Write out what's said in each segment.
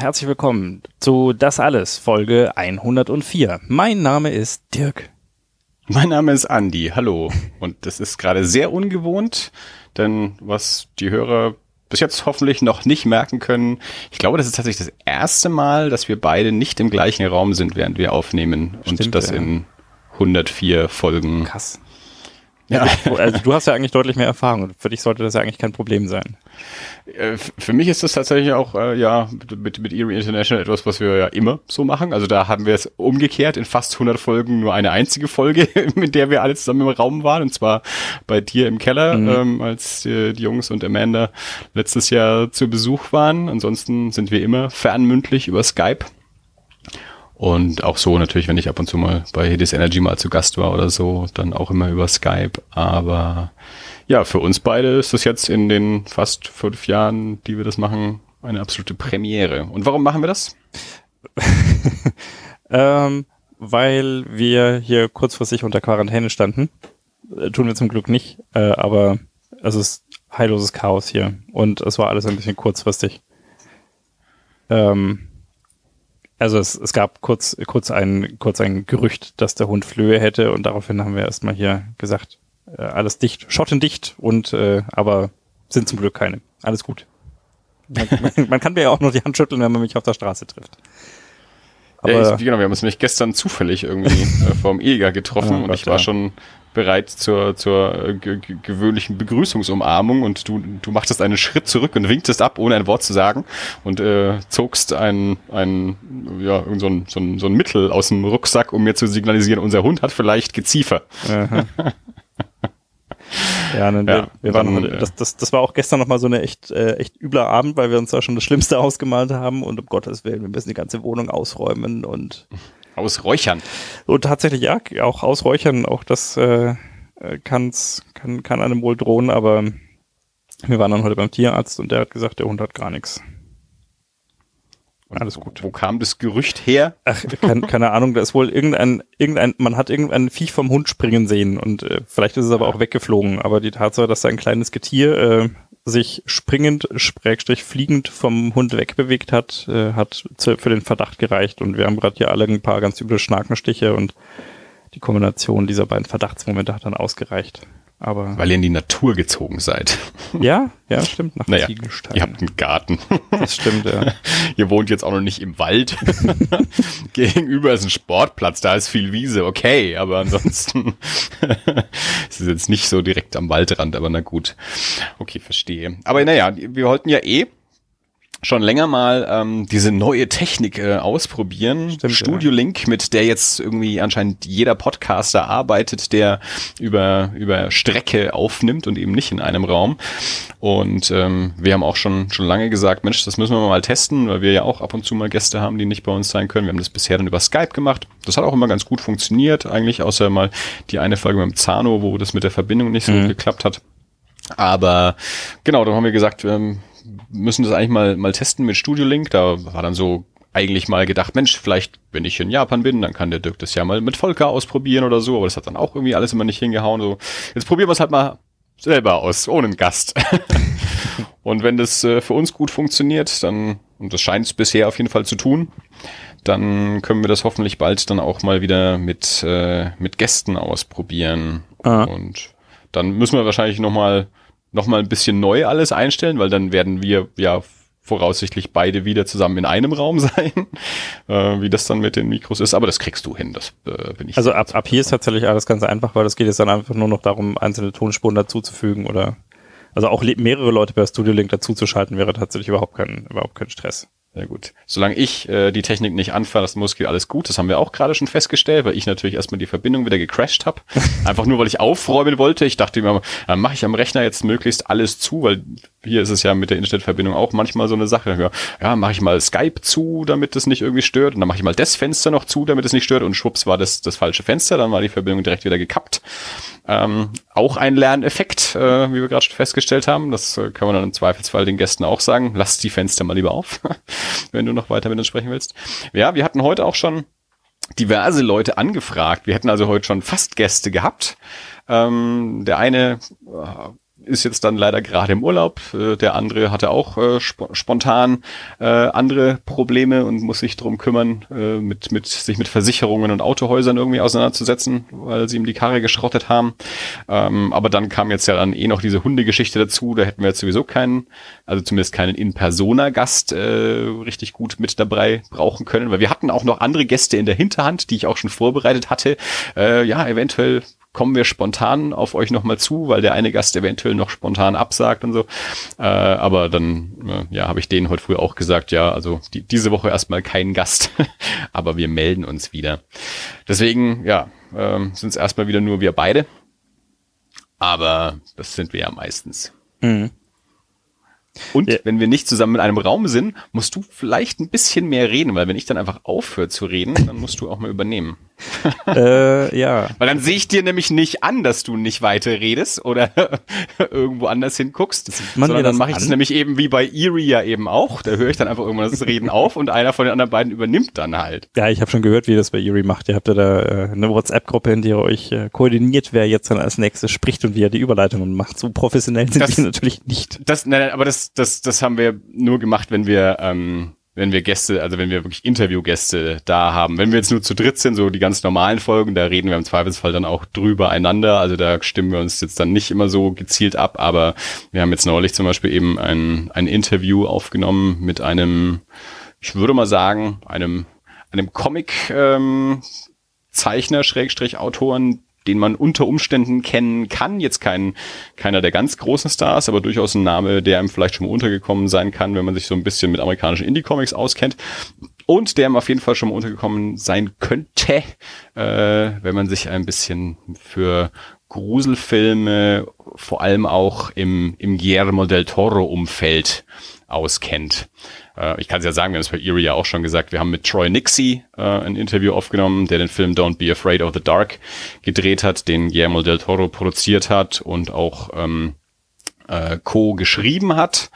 Und herzlich willkommen zu Das Alles, Folge 104. Mein Name ist Dirk. Mein Name ist Andi, hallo. Und das ist gerade sehr ungewohnt, denn was die Hörer bis jetzt hoffentlich noch nicht merken können, ich glaube, das ist tatsächlich das erste Mal, dass wir beide nicht im gleichen Raum sind, während wir aufnehmen. Stimmt, und das ja. in 104 Folgen. Krass. Ja. Also du hast ja eigentlich deutlich mehr Erfahrung und für dich sollte das ja eigentlich kein Problem sein. Äh, Für mich ist das tatsächlich auch, äh, ja, mit, mit Erie International etwas, was wir ja immer so machen. Also da haben wir es umgekehrt in fast 100 Folgen nur eine einzige Folge, mit der wir alle zusammen im Raum waren. Und zwar bei dir im Keller, ähm, als äh, die Jungs und Amanda letztes Jahr zu Besuch waren. Ansonsten sind wir immer fernmündlich über Skype. Und auch so natürlich, wenn ich ab und zu mal bei Hidis Energy mal zu Gast war oder so, dann auch immer über Skype. Aber ja, für uns beide ist das jetzt in den fast fünf Jahren, die wir das machen, eine absolute Premiere. Und warum machen wir das? Ähm, weil wir hier kurzfristig unter Quarantäne standen. Äh, tun wir zum Glück nicht, äh, aber es ist heilloses Chaos hier und es war alles ein bisschen kurzfristig. Ähm, also es, es gab kurz, kurz, ein, kurz ein Gerücht, dass der Hund Flöhe hätte und daraufhin haben wir erstmal hier gesagt, äh, alles dicht, schottendicht und äh, aber sind zum Glück keine. Alles gut. Man, man, man kann mir ja auch nur die Hand schütteln, wenn man mich auf der Straße trifft. Aber ja, ich, genau, wir haben uns nämlich gestern zufällig irgendwie äh, vorm EGA getroffen Oh und Gott, ich war ja. schon bereit zur, zur äh, ge- ge- gewöhnlichen Begrüßungsumarmung und du, du machtest einen Schritt zurück und winktest ab, ohne ein Wort zu sagen und äh, zogst ein, ein, ja, so ein, so, ein, so ein Mittel aus dem Rucksack, um mir zu signalisieren, unser Hund hat vielleicht Geziefer. Ja, ne, Ja, wir, wir waren heute, äh, das, das, das war auch gestern nochmal so eine echt, äh, echt übler Abend, weil wir uns da schon das Schlimmste ausgemalt haben und um Gottes Willen, wir müssen die ganze Wohnung ausräumen und, Aus Räuchern. und tatsächlich ja, auch ausräuchern, auch das äh, äh, kann's, kann, kann einem wohl drohen, aber wir waren dann heute beim Tierarzt und der hat gesagt, der Hund hat gar nichts. Alles wo- gut. Wo kam das Gerücht her? Ach, kein, keine Ahnung, da ist wohl irgendein, irgendein, man hat irgendein Viech vom Hund springen sehen und äh, vielleicht ist es aber auch weggeflogen. Aber die Tatsache, dass da ein kleines Getier äh, sich springend, schrägstrich fliegend vom Hund wegbewegt hat, äh, hat zu, für den Verdacht gereicht. Und wir haben gerade hier alle ein paar ganz üble Schnakenstiche und die Kombination dieser beiden Verdachtsmomente hat dann ausgereicht. Aber Weil ihr in die Natur gezogen seid. ja, ja, stimmt, nach Naja, Ziegelstein. ihr habt einen Garten. das stimmt, ja. Ihr wohnt jetzt auch noch nicht im Wald. Gegenüber ist ein Sportplatz, da ist viel Wiese, okay, aber ansonsten es ist jetzt nicht so direkt am Waldrand, aber na gut. Okay, verstehe. Aber naja, wir wollten ja eh schon länger mal ähm, diese neue Technik äh, ausprobieren. Stimmt, Studio Link, mit der jetzt irgendwie anscheinend jeder Podcaster arbeitet, der über, über Strecke aufnimmt und eben nicht in einem Raum. Und ähm, wir haben auch schon, schon lange gesagt, Mensch, das müssen wir mal testen, weil wir ja auch ab und zu mal Gäste haben, die nicht bei uns sein können. Wir haben das bisher dann über Skype gemacht. Das hat auch immer ganz gut funktioniert, eigentlich, außer mal die eine Folge mit dem Zano, wo das mit der Verbindung nicht so gut geklappt hat. Aber genau, dann haben wir gesagt, wir müssen das eigentlich mal, mal testen mit Studio Link. Da war dann so eigentlich mal gedacht, Mensch, vielleicht, wenn ich in Japan bin, dann kann der Dirk das ja mal mit Volker ausprobieren oder so. Aber das hat dann auch irgendwie alles immer nicht hingehauen. So, jetzt probieren wir es halt mal selber aus, ohne einen Gast. und wenn das äh, für uns gut funktioniert, dann, und das scheint es bisher auf jeden Fall zu tun, dann können wir das hoffentlich bald dann auch mal wieder mit, äh, mit Gästen ausprobieren. Ah. Und dann müssen wir wahrscheinlich nochmal noch mal ein bisschen neu alles einstellen, weil dann werden wir ja voraussichtlich beide wieder zusammen in einem Raum sein, äh, wie das dann mit den Mikros ist. Aber das kriegst du hin, das äh, bin ich. Also ab, ab hier ist tatsächlich alles ganz einfach, weil es geht jetzt dann einfach nur noch darum, einzelne Tonspuren dazuzufügen oder also auch mehrere Leute per Studio Link dazuzuschalten wäre tatsächlich überhaupt kein, überhaupt kein Stress. Sehr gut. Solange ich äh, die Technik nicht anfassen muss, geht alles gut. Das haben wir auch gerade schon festgestellt, weil ich natürlich erstmal die Verbindung wieder gecrashed habe. Einfach nur, weil ich aufräumen wollte. Ich dachte mir, dann mache ich am Rechner jetzt möglichst alles zu, weil hier ist es ja mit der Internetverbindung auch manchmal so eine Sache. Ja, ja mache ich mal Skype zu, damit es nicht irgendwie stört. Und dann mache ich mal das Fenster noch zu, damit es nicht stört. Und schwupps war das das falsche Fenster. Dann war die Verbindung direkt wieder gekappt. Ähm, auch ein Lerneffekt, äh, wie wir gerade festgestellt haben. Das äh, kann man dann im Zweifelsfall den Gästen auch sagen. Lass die Fenster mal lieber auf, wenn du noch weiter mit uns sprechen willst. Ja, wir hatten heute auch schon diverse Leute angefragt. Wir hätten also heute schon fast Gäste gehabt. Ähm, der eine äh, ist jetzt dann leider gerade im Urlaub. Äh, der andere hatte auch äh, sp spontan äh, andere Probleme und muss sich drum kümmern, äh, mit, mit sich mit Versicherungen und Autohäusern irgendwie auseinanderzusetzen, weil sie ihm die Karre geschrottet haben. Ähm, aber dann kam jetzt ja dann eh noch diese Hundegeschichte dazu. Da hätten wir jetzt sowieso keinen, also zumindest keinen In-Persona-Gast äh, richtig gut mit dabei brauchen können, weil wir hatten auch noch andere Gäste in der Hinterhand, die ich auch schon vorbereitet hatte. Äh, ja, eventuell kommen wir spontan auf euch nochmal zu, weil der eine Gast eventuell noch spontan absagt und so. Äh, aber dann, äh, ja, habe ich denen heute früh auch gesagt, ja, also die, diese Woche erstmal kein Gast, aber wir melden uns wieder. Deswegen, ja, äh, sind es erstmal wieder nur wir beide. Aber das sind wir ja meistens. Mhm. Und ja. wenn wir nicht zusammen in einem Raum sind, musst du vielleicht ein bisschen mehr reden, weil wenn ich dann einfach aufhöre zu reden, dann musst du auch mal übernehmen. äh, ja. Weil dann sehe ich dir nämlich nicht an, dass du nicht weiter redest oder irgendwo anders hinguckst, sondern dann mache ich es nämlich eben wie bei Erie ja eben auch. Da höre ich dann einfach irgendwann das Reden auf und einer von den anderen beiden übernimmt dann halt. Ja, ich habe schon gehört, wie das bei Erie macht. Ihr habt ja da äh, eine WhatsApp-Gruppe, in der ihr euch äh, koordiniert, wer jetzt dann als nächstes spricht und wie er die Überleitungen macht. So professionell sind das, wir natürlich nicht. Das, nein, aber das, das, das haben wir nur gemacht, wenn wir ähm, wenn wir Gäste, also wenn wir wirklich Interviewgäste da haben. Wenn wir jetzt nur zu dritt sind, so die ganz normalen Folgen, da reden wir im Zweifelsfall dann auch drüber einander. Also da stimmen wir uns jetzt dann nicht immer so gezielt ab, aber wir haben jetzt neulich zum Beispiel eben ein, ein Interview aufgenommen mit einem, ich würde mal sagen, einem, einem Comic, ähm, Zeichner, Schrägstrich Autoren, den man unter Umständen kennen kann. Jetzt kein, keiner der ganz großen Stars, aber durchaus ein Name, der einem vielleicht schon mal untergekommen sein kann, wenn man sich so ein bisschen mit amerikanischen Indie-Comics auskennt. Und der ihm auf jeden Fall schon mal untergekommen sein könnte, äh, wenn man sich ein bisschen für Gruselfilme, vor allem auch im, im Guillermo del Toro-Umfeld auskennt. Äh, ich kann es ja sagen, wir haben es bei Erie ja auch schon gesagt, wir haben mit Troy Nixie äh, ein Interview aufgenommen, der den Film Don't Be Afraid of the Dark gedreht hat, den Guillermo del Toro produziert hat und auch ähm, äh, Co. geschrieben hat.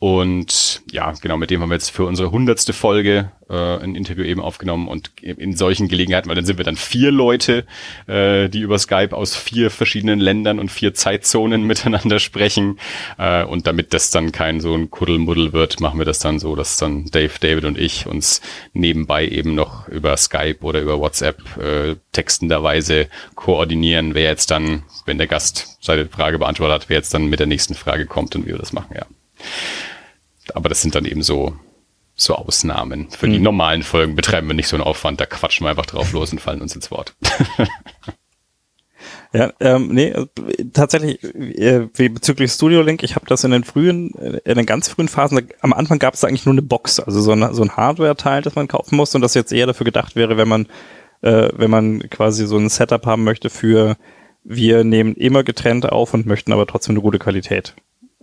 Und ja, genau, mit dem haben wir jetzt für unsere hundertste Folge äh, ein Interview eben aufgenommen und in solchen Gelegenheiten, weil dann sind wir dann vier Leute, äh, die über Skype aus vier verschiedenen Ländern und vier Zeitzonen miteinander sprechen. Äh, und damit das dann kein so ein Kuddelmuddel wird, machen wir das dann so, dass dann Dave, David und ich uns nebenbei eben noch über Skype oder über WhatsApp äh, textenderweise koordinieren, wer jetzt dann, wenn der Gast seine Frage beantwortet hat, wer jetzt dann mit der nächsten Frage kommt und wie wir das machen, ja. Aber das sind dann eben so, so Ausnahmen. Für hm. die normalen Folgen betreiben wir nicht so einen Aufwand, da quatschen wir einfach drauf los und fallen uns ins Wort. Ja, ähm, nee, tatsächlich, äh, wie bezüglich Studio Link, ich habe das in den frühen, äh, in den ganz frühen Phasen, am Anfang gab es eigentlich nur eine Box, also so ein, so ein Hardware-Teil, das man kaufen muss und das jetzt eher dafür gedacht wäre, wenn man, äh, wenn man quasi so ein Setup haben möchte für, wir nehmen immer getrennt auf und möchten aber trotzdem eine gute Qualität.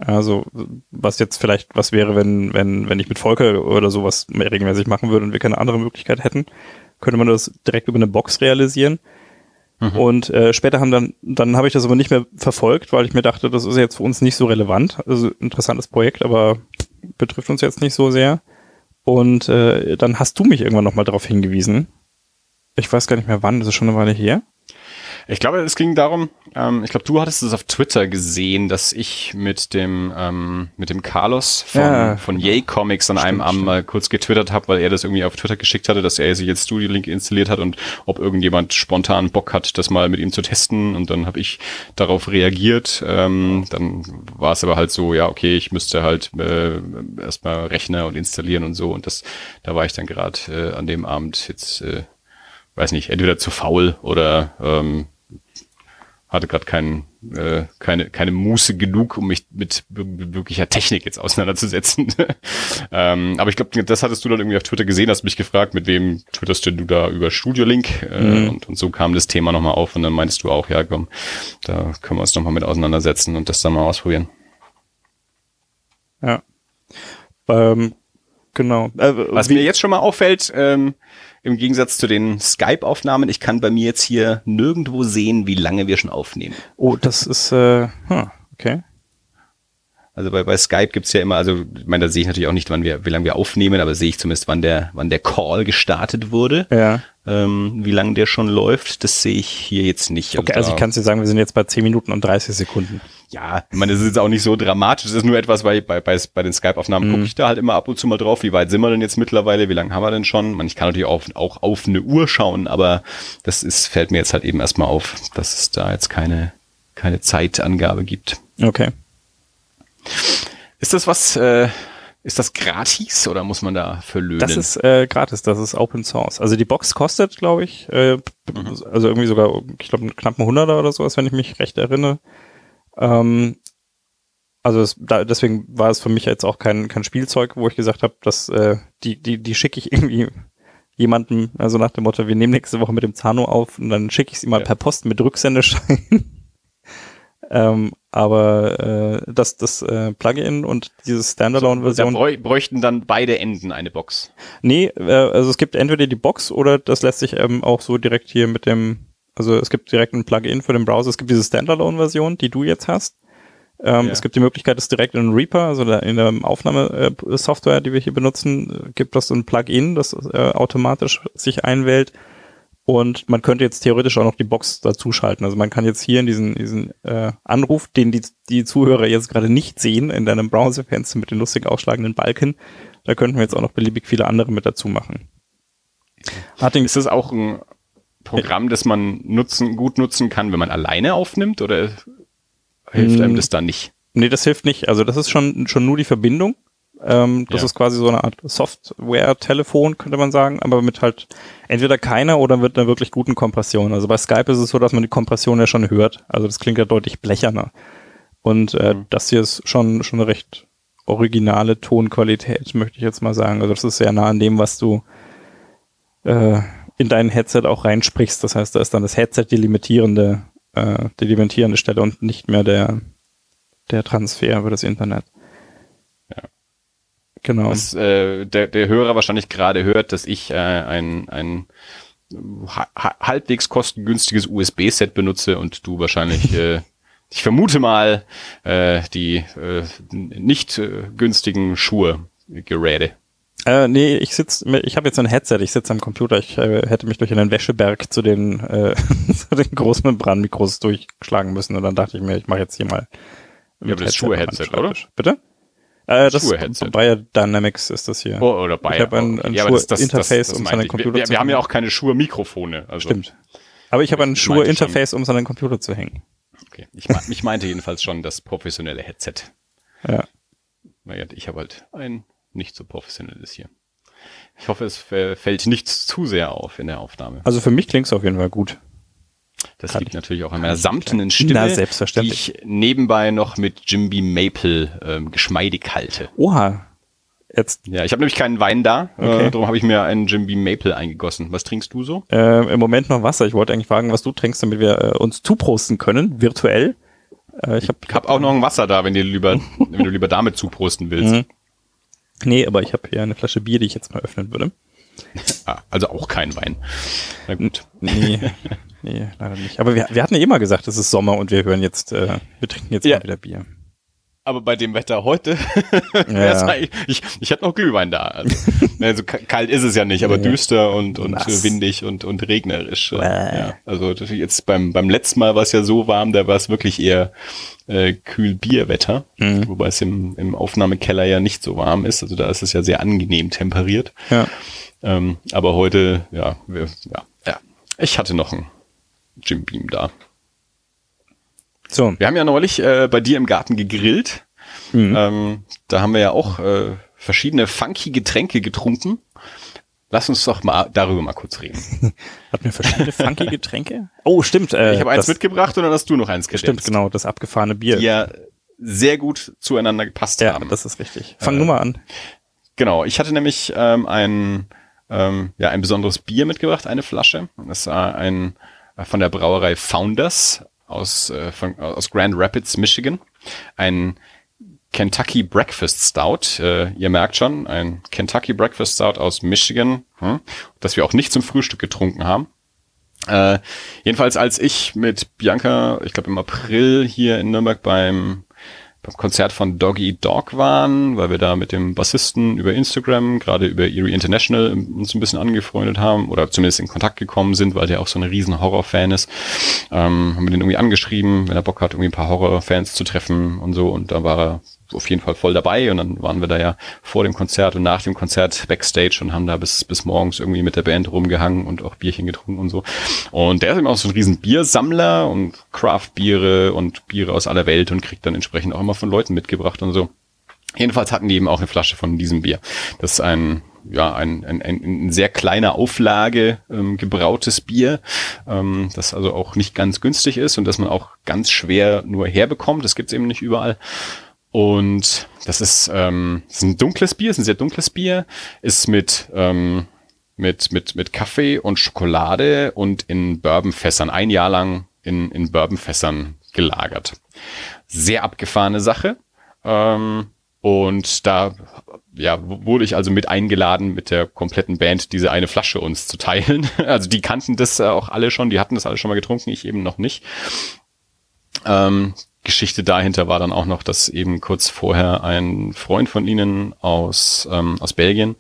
Also was jetzt vielleicht was wäre, wenn wenn wenn ich mit Volker oder sowas mehr regelmäßig machen würde und wir keine andere Möglichkeit hätten, könnte man das direkt über eine Box realisieren. Mhm. Und äh, später haben dann dann habe ich das aber nicht mehr verfolgt, weil ich mir dachte, das ist jetzt für uns nicht so relevant. Also interessantes Projekt, aber betrifft uns jetzt nicht so sehr. Und äh, dann hast du mich irgendwann nochmal darauf hingewiesen. Ich weiß gar nicht mehr wann, das ist schon eine Weile her. Ich glaube, es ging darum, ähm, ich glaube, du hattest es auf Twitter gesehen, dass ich mit dem ähm, mit dem Carlos von, ja. von Yay Comics an einem Abend mal kurz getwittert habe, weil er das irgendwie auf Twitter geschickt hatte, dass er sich jetzt Studio Link installiert hat und ob irgendjemand spontan Bock hat, das mal mit ihm zu testen. Und dann habe ich darauf reagiert. Ähm, dann war es aber halt so, ja, okay, ich müsste halt äh, erstmal Rechner und installieren und so. Und das, da war ich dann gerade äh, an dem Abend jetzt äh, weiß nicht, entweder zu faul oder ähm, hatte gerade kein, äh, keine, keine Muße genug, um mich mit wirklicher Technik jetzt auseinanderzusetzen. ähm, aber ich glaube, das hattest du dann irgendwie auf Twitter gesehen, hast mich gefragt, mit wem twitterst du da über Studio Link? Äh, mhm. und, und so kam das Thema nochmal auf und dann meinst du auch, ja komm, da können wir uns nochmal mit auseinandersetzen und das dann mal ausprobieren. Ja. Ähm, genau. Äh, Was mir jetzt schon mal auffällt, ähm, im Gegensatz zu den Skype-Aufnahmen, ich kann bei mir jetzt hier nirgendwo sehen, wie lange wir schon aufnehmen. Oh, das ist, äh, huh, okay. Also bei, bei Skype gibt's ja immer, also ich meine, da sehe ich natürlich auch nicht, wann wir, wie lange wir aufnehmen, aber sehe ich zumindest, wann der, wann der Call gestartet wurde. Ja. Ähm, wie lange der schon läuft, das sehe ich hier jetzt nicht. Okay, also, also ich kann dir sagen, wir sind jetzt bei 10 Minuten und 30 Sekunden. Ja, ich meine, das ist jetzt auch nicht so dramatisch. Das ist nur etwas, weil bei, bei, bei den Skype-Aufnahmen Mhm. gucke ich da halt immer ab und zu mal drauf. Wie weit sind wir denn jetzt mittlerweile? Wie lange haben wir denn schon? Man, ich kann natürlich auch, auch auf eine Uhr schauen, aber das ist, fällt mir jetzt halt eben erstmal auf, dass es da jetzt keine, keine Zeitangabe gibt. Okay. Ist das was, äh, ist das gratis oder muss man da für löhnen? Das ist äh, gratis, das ist Open Source. Also die Box kostet, glaube ich, äh, also irgendwie sogar, ich glaube, knapp ein Hunderter oder sowas, wenn ich mich recht erinnere. Ähm, also es, da, deswegen war es für mich jetzt auch kein, kein Spielzeug, wo ich gesagt habe, dass äh, die, die, die schicke ich irgendwie jemandem, also nach dem Motto, wir nehmen nächste Woche mit dem Zano auf und dann schicke ich sie mal Ja. per Post mit Rücksendeschein. ähm, aber äh, das, das äh, Plugin und diese da Standalone-Version. bräu bräuchten dann beide Enden eine Box. Nee, äh, also es gibt entweder die Box oder das lässt sich ähm, auch so direkt hier mit dem, also es gibt direkt ein Plugin für den Browser. Es gibt diese Standalone-Version, die du jetzt hast. Ähm, Ja. Es gibt die Möglichkeit, das direkt in Reaper, also da in der Aufnahmesoftware, die wir hier benutzen, äh, gibt es so ein Plugin, das äh, automatisch sich einwählt. Und man könnte jetzt theoretisch auch noch die Box dazuschalten. Also man kann jetzt hier in diesen, diesen äh, Anruf, den die, die Zuhörer jetzt gerade nicht sehen, in deinem Browserfenster mit den lustig ausschlagenden Balken, da könnten wir jetzt auch noch beliebig viele andere mit dazu machen. Martin, Ist das auch ein Programm, das man nutzen, gut nutzen kann, wenn man alleine aufnimmt oder hilft einem das da nicht? nee, das hilft nicht. Also das ist schon, schon nur die Verbindung. Ähm, das Ja. ist quasi so eine Art Software-Telefon, könnte man sagen, aber mit halt entweder keiner oder mit einer wirklich guten Kompression. Also bei Skype ist es so, dass man die Kompression ja schon hört. Also das klingt ja deutlich blecherner. Und äh, Mhm. das hier ist schon, schon eine recht originale Tonqualität, möchte ich jetzt mal sagen. Also das ist sehr nah an dem, was du äh, in dein Headset auch reinsprichst. Das heißt, da ist dann das Headset die limitierende, äh, die limitierende Stelle und nicht mehr der, der Transfer über das Internet. Ja. Genau. Was äh, der, der Hörer wahrscheinlich gerade hört, dass ich äh, ein, ein ha ha- halbwegs kostengünstiges USB-Set benutze und du wahrscheinlich, äh, ich vermute mal, äh, die äh, nicht äh, günstigen Schuhe Geräte. Äh, nee, ich sitz, ich habe jetzt ein Headset, ich sitze am Computer, ich äh, hätte mich durch einen Wäscheberg zu den, äh, zu den Großmembranmikros durchschlagen müssen und dann dachte ich mir, ich mache jetzt hier mal mit aber das Headset Schuhe-Headset, Schreibtisch. Bitte? Äh, das Schuhe-Headset. Bayer Dynamics ist das hier. Oh, oder bei. Ich habe ein, ein ja, Schuhe-Interface, um seinen. Computer wir, zu wir haben ja hängen. auch keine Schuhe-Mikrofone. Also, Stimmt. Aber ich habe ein Schuhe-Interface, um seinen Computer zu hängen. Okay. Ich, ich meinte jedenfalls schon das professionelle Headset. Ja. Naja, ich habe halt ein nicht so professionelles hier. Ich hoffe, es fällt nicht zu sehr auf in der Aufnahme. Also für mich klingt es auf jeden Fall gut. Das Kann liegt ich- natürlich auch an meiner samtenen Stimme, Na, selbstverständlich. die ich nebenbei noch mit Jimby Maple ähm, geschmeidig halte. Oha. Jetzt Ja, ich habe nämlich keinen Wein da, Okay. äh, darum habe ich mir einen Jimby Maple eingegossen. Was trinkst du so? äh, im Moment noch Wasser. Ich wollte eigentlich fragen, was du trinkst, damit wir äh, uns zuprosten können, virtuell. Äh, ich habe Ich habe auch noch ein Wasser da, wenn, dir lieber, wenn du lieber damit zuprosten willst. Mhm. Nee, aber ich habe hier eine Flasche Bier, die ich jetzt mal öffnen würde. Ah, also auch kein Wein. Na gut. Nee, nee, leider nicht. Aber wir, wir hatten ja immer gesagt, es ist Sommer und wir hören jetzt, äh, wir trinken jetzt Ja. mal wieder Bier. Aber bei dem Wetter heute, Ja. eigentlich- ich, ich hätte noch Glühwein da. Also, also ka- kalt ist es ja nicht, aber düster und, und windig und, und regnerisch. Ja, also jetzt beim, beim letzten Mal war es ja so warm, da war es wirklich eher äh, kühl Bierwetter, Mhm. wobei es im, im Aufnahmekeller ja nicht so warm ist. Also da ist es ja sehr angenehm temperiert. Ja. Ähm, aber heute, ja, wir, ja, ja, ich hatte noch einen Jim Beam da. So, Wir haben ja neulich äh, bei dir im Garten gegrillt. Mhm. Ähm, da haben wir ja auch äh, verschiedene funky Getränke getrunken. Lass uns doch mal darüber mal kurz reden. hatten wir verschiedene funky Getränke? Oh, stimmt. Äh, Ich habe eins mitgebracht und dann hast du noch eins Stimmt, gedämpft, genau, das abgefahrene Bier. die ja sehr gut zueinander gepasst ja haben. das ist richtig. Fang nur mal an. Genau, ich hatte nämlich ähm, ein, ähm, ja, ein besonderes Bier mitgebracht, eine Flasche. Das war ein äh, von der Brauerei Founders aus, äh, von, aus Grand Rapids, Michigan. Ein Kentucky Breakfast Stout. Äh, ihr merkt schon, ein Kentucky Breakfast Stout aus Michigan, hm, das wir auch nicht zum Frühstück getrunken haben. Äh, jedenfalls, als ich mit Bianca, ich glaube im April hier in Nürnberg beim beim Konzert von Doggy Dog waren, weil wir da mit dem Bassisten über Instagram, gerade über Erie International, uns ein bisschen angefreundet haben oder zumindest in Kontakt gekommen sind, weil der auch so ein riesen Horror-Fan ist. Ähm, haben wir den irgendwie angeschrieben, wenn er Bock hat, irgendwie ein paar Horror-Fans zu treffen und so. Und da war er auf jeden Fall voll dabei und dann waren wir da ja vor dem Konzert und nach dem Konzert backstage und haben da bis, bis morgens irgendwie mit der Band rumgehangen und auch Bierchen getrunken und so. Und der ist eben auch so ein riesen Biersammler und Craft-Biere und Biere aus aller Welt und kriegt dann entsprechend auch immer von Leuten mitgebracht und so. Jedenfalls hatten die eben auch eine Flasche von diesem Bier. Das ist ein ja, ein, ein, ein in sehr kleiner Auflage ähm, gebrautes Bier, ähm, das also auch nicht ganz günstig ist und das man auch ganz schwer nur herbekommt. Das gibt's eben nicht überall. Und das ist, ähm, das ist ein dunkles Bier, ist ein sehr dunkles Bier, ist mit, ähm, mit, mit, mit Kaffee und Schokolade und in Bourbonfässern, ein Jahr lang in, in Bourbonfässern gelagert. Sehr abgefahrene Sache. Ähm, und da ja, wurde ich also mit eingeladen, mit der kompletten Band diese eine Flasche uns zu teilen. Also die kannten das auch alle schon, die hatten das alle schon mal getrunken, ich eben noch nicht. Ähm, Geschichte dahinter war dann auch noch, dass eben kurz vorher ein Freund von ihnen aus, ähm, aus Belgien,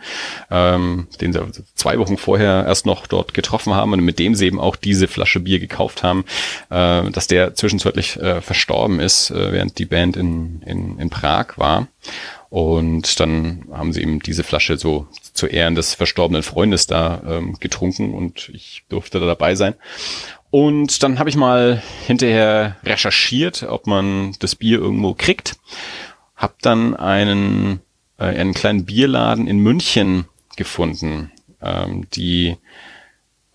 ähm, den sie zwei Wochen vorher erst noch dort getroffen haben und mit dem sie eben auch diese Flasche Bier gekauft haben, äh, dass der zwischenzeitlich äh, verstorben ist, äh, während die Band in, in, in Prag war. Und dann haben sie eben diese Flasche so zu Ehren des verstorbenen Freundes da ähm, getrunken und ich durfte da dabei sein. Und dann habe ich mal hinterher recherchiert, ob man das Bier irgendwo kriegt. Hab dann einen, äh, einen kleinen Bierladen in München gefunden, ähm, die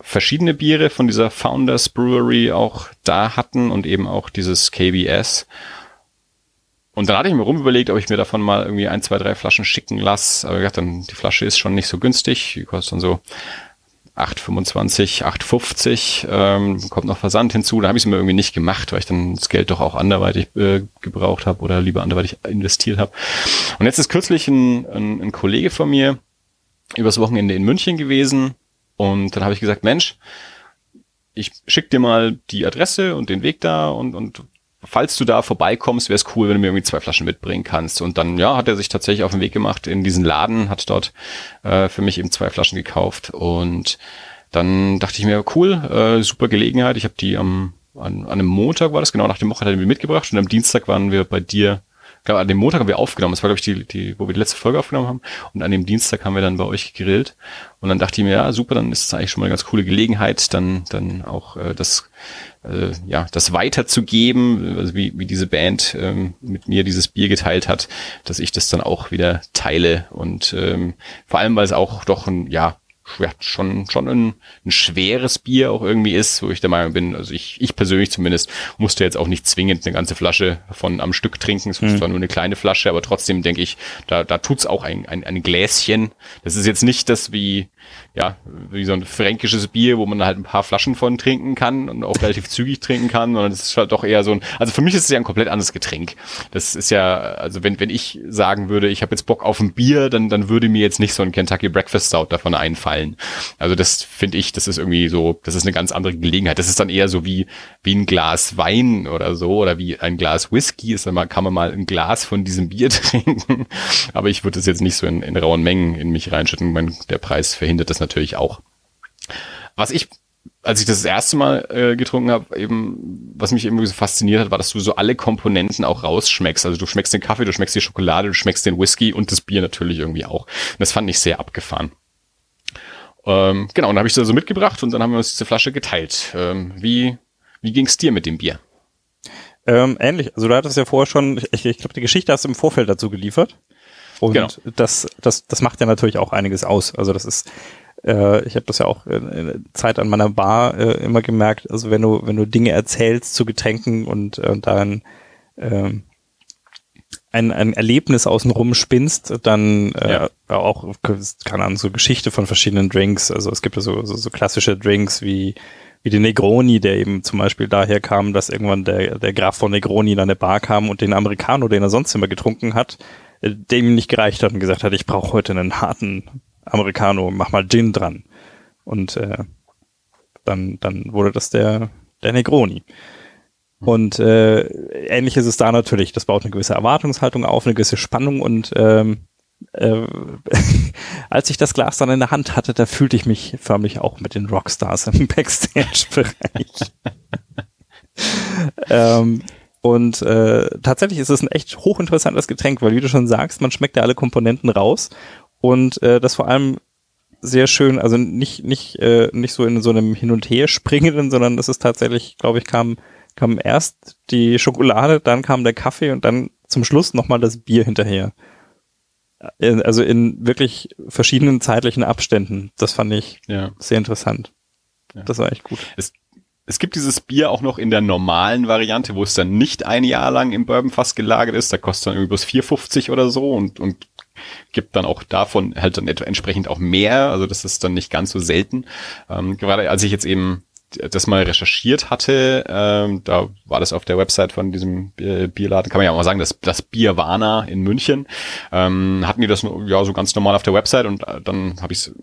verschiedene Biere von dieser Founders Brewery auch da hatten und eben auch dieses KBS. Und dann hatte ich mir rumüberlegt, ob ich mir davon mal irgendwie ein, zwei, drei Flaschen schicken lasse. Aber ich dachte, dann die Flasche ist schon nicht so günstig. Die kostet dann so 8,25, 8,50, ähm, kommt noch Versand hinzu. Da habe ich es mir irgendwie nicht gemacht, weil ich dann das Geld doch auch anderweitig äh, gebraucht habe oder lieber anderweitig investiert habe. Und jetzt ist kürzlich ein, ein, ein Kollege von mir übers Wochenende in München gewesen und dann habe ich gesagt, Mensch, ich schick dir mal die Adresse und den Weg da und, und falls du da vorbeikommst, wäre es cool, wenn du mir irgendwie zwei Flaschen mitbringen kannst. Und dann, ja, hat er sich tatsächlich auf den Weg gemacht in diesen Laden, hat dort äh, für mich eben zwei Flaschen gekauft. Und dann dachte ich mir, cool, äh, super Gelegenheit. Ich habe die am an, an einem Montag war das, genau nach dem Woche hat er mir mitgebracht und am Dienstag waren wir bei dir glaube, an dem Montag haben wir aufgenommen. Das war, glaube ich, die, die, wo wir die letzte Folge aufgenommen haben. Und an dem Dienstag haben wir dann bei euch gegrillt. Und dann dachte ich mir, ja, super, dann ist es eigentlich schon mal eine ganz coole Gelegenheit, dann, dann auch äh, das, äh, ja, das weiterzugeben, also wie, wie diese Band ähm, mit mir dieses Bier geteilt hat, dass ich das dann auch wieder teile. Und ähm, vor allem, weil es auch doch ein, ja, schon, schon ein, ein schweres Bier auch irgendwie ist, wo ich der Meinung bin, also ich, ich persönlich zumindest musste jetzt auch nicht zwingend eine ganze Flasche von am Stück trinken. Es ist mhm. zwar nur eine kleine Flasche, aber trotzdem denke ich, da, da tut's auch ein, ein, ein Gläschen. Das ist jetzt nicht das wie, ja, wie so ein fränkisches Bier, wo man halt ein paar Flaschen von trinken kann und auch relativ zügig trinken kann, sondern es ist halt doch eher so ein, also für mich ist es ja ein komplett anderes Getränk. Das ist ja, also wenn, wenn ich sagen würde, ich habe jetzt Bock auf ein Bier, dann, dann würde mir jetzt nicht so ein Kentucky Breakfast Stout davon einfallen. Also das finde ich, das ist irgendwie so, das ist eine ganz andere Gelegenheit. Das ist dann eher so wie, wie ein Glas Wein oder so oder wie ein Glas Whisky ist, dann mal, kann man mal ein Glas von diesem Bier trinken. Aber ich würde es jetzt nicht so in, in rauen Mengen in mich reinschütten. Mein, der Preis verhindert das natürlich auch. Was ich als ich das, das erste Mal äh, getrunken habe, eben, was mich irgendwie so fasziniert hat, war, dass du so alle Komponenten auch rausschmeckst. Also du schmeckst den Kaffee, du schmeckst die Schokolade, du schmeckst den Whisky und das Bier natürlich irgendwie auch. Und das fand ich sehr abgefahren. Ähm, genau, und dann habe ich das so mitgebracht und dann haben wir uns diese Flasche geteilt. Ähm, wie wie ging's dir mit dem Bier? Ähm, ähnlich. Also du hattest ja vorher schon, ich, ich glaube, die Geschichte hast du im Vorfeld dazu geliefert. Und genau. das, das, das macht ja natürlich auch einiges aus. Also das ist, äh, ich habe das ja auch in, in Zeit an meiner Bar äh, immer gemerkt, also wenn du, wenn du Dinge erzählst zu Getränken und äh, dann ähm, ein, ein Erlebnis außenrum spinnst, dann äh, ja. auch, keine Ahnung, so Geschichte von verschiedenen Drinks. Also es gibt ja so, so, so klassische Drinks wie wie den Negroni, der eben zum Beispiel daher kam, dass irgendwann der, der Graf von Negroni in eine Bar kam und den Americano, den er sonst immer getrunken hat, äh, dem nicht gereicht hat und gesagt hat, ich brauche heute einen harten Americano, mach mal Gin dran. Und äh, dann, dann wurde das der, der Negroni. Und äh, ähnlich ist es da natürlich. Das baut eine gewisse Erwartungshaltung auf, eine gewisse Spannung und ähm, äh, als ich das Glas dann in der Hand hatte, da fühlte ich mich förmlich auch mit den Rockstars im Backstage-Bereich. ähm, und äh, tatsächlich ist es ein echt hochinteressantes Getränk, weil wie du schon sagst, man schmeckt ja alle Komponenten raus und äh, das vor allem sehr schön, also nicht nicht äh, nicht so in so einem Hin und Her springenden, sondern es ist tatsächlich, glaube ich, kam kam erst die Schokolade, dann kam der Kaffee und dann zum Schluss nochmal das Bier hinterher. Äh, also in wirklich verschiedenen zeitlichen Abständen. Das fand ich ja. sehr interessant. Ja. Das war echt gut. Es, es gibt dieses Bier auch noch in der normalen Variante, wo es dann nicht ein Jahr lang im Bourbonfass gelagert ist. Da kostet dann irgendwie bloß 4,50 oder so und, und gibt dann auch davon halt dann entsprechend auch mehr. Also das ist dann nicht ganz so selten. Ähm, gerade als ich jetzt eben das mal recherchiert hatte, ähm, da war das auf der Website von diesem Bierladen, kann man ja auch mal sagen, das, das Bierwana in München, ähm, hatten die das ja so ganz normal auf der Website und äh, dann habe ich es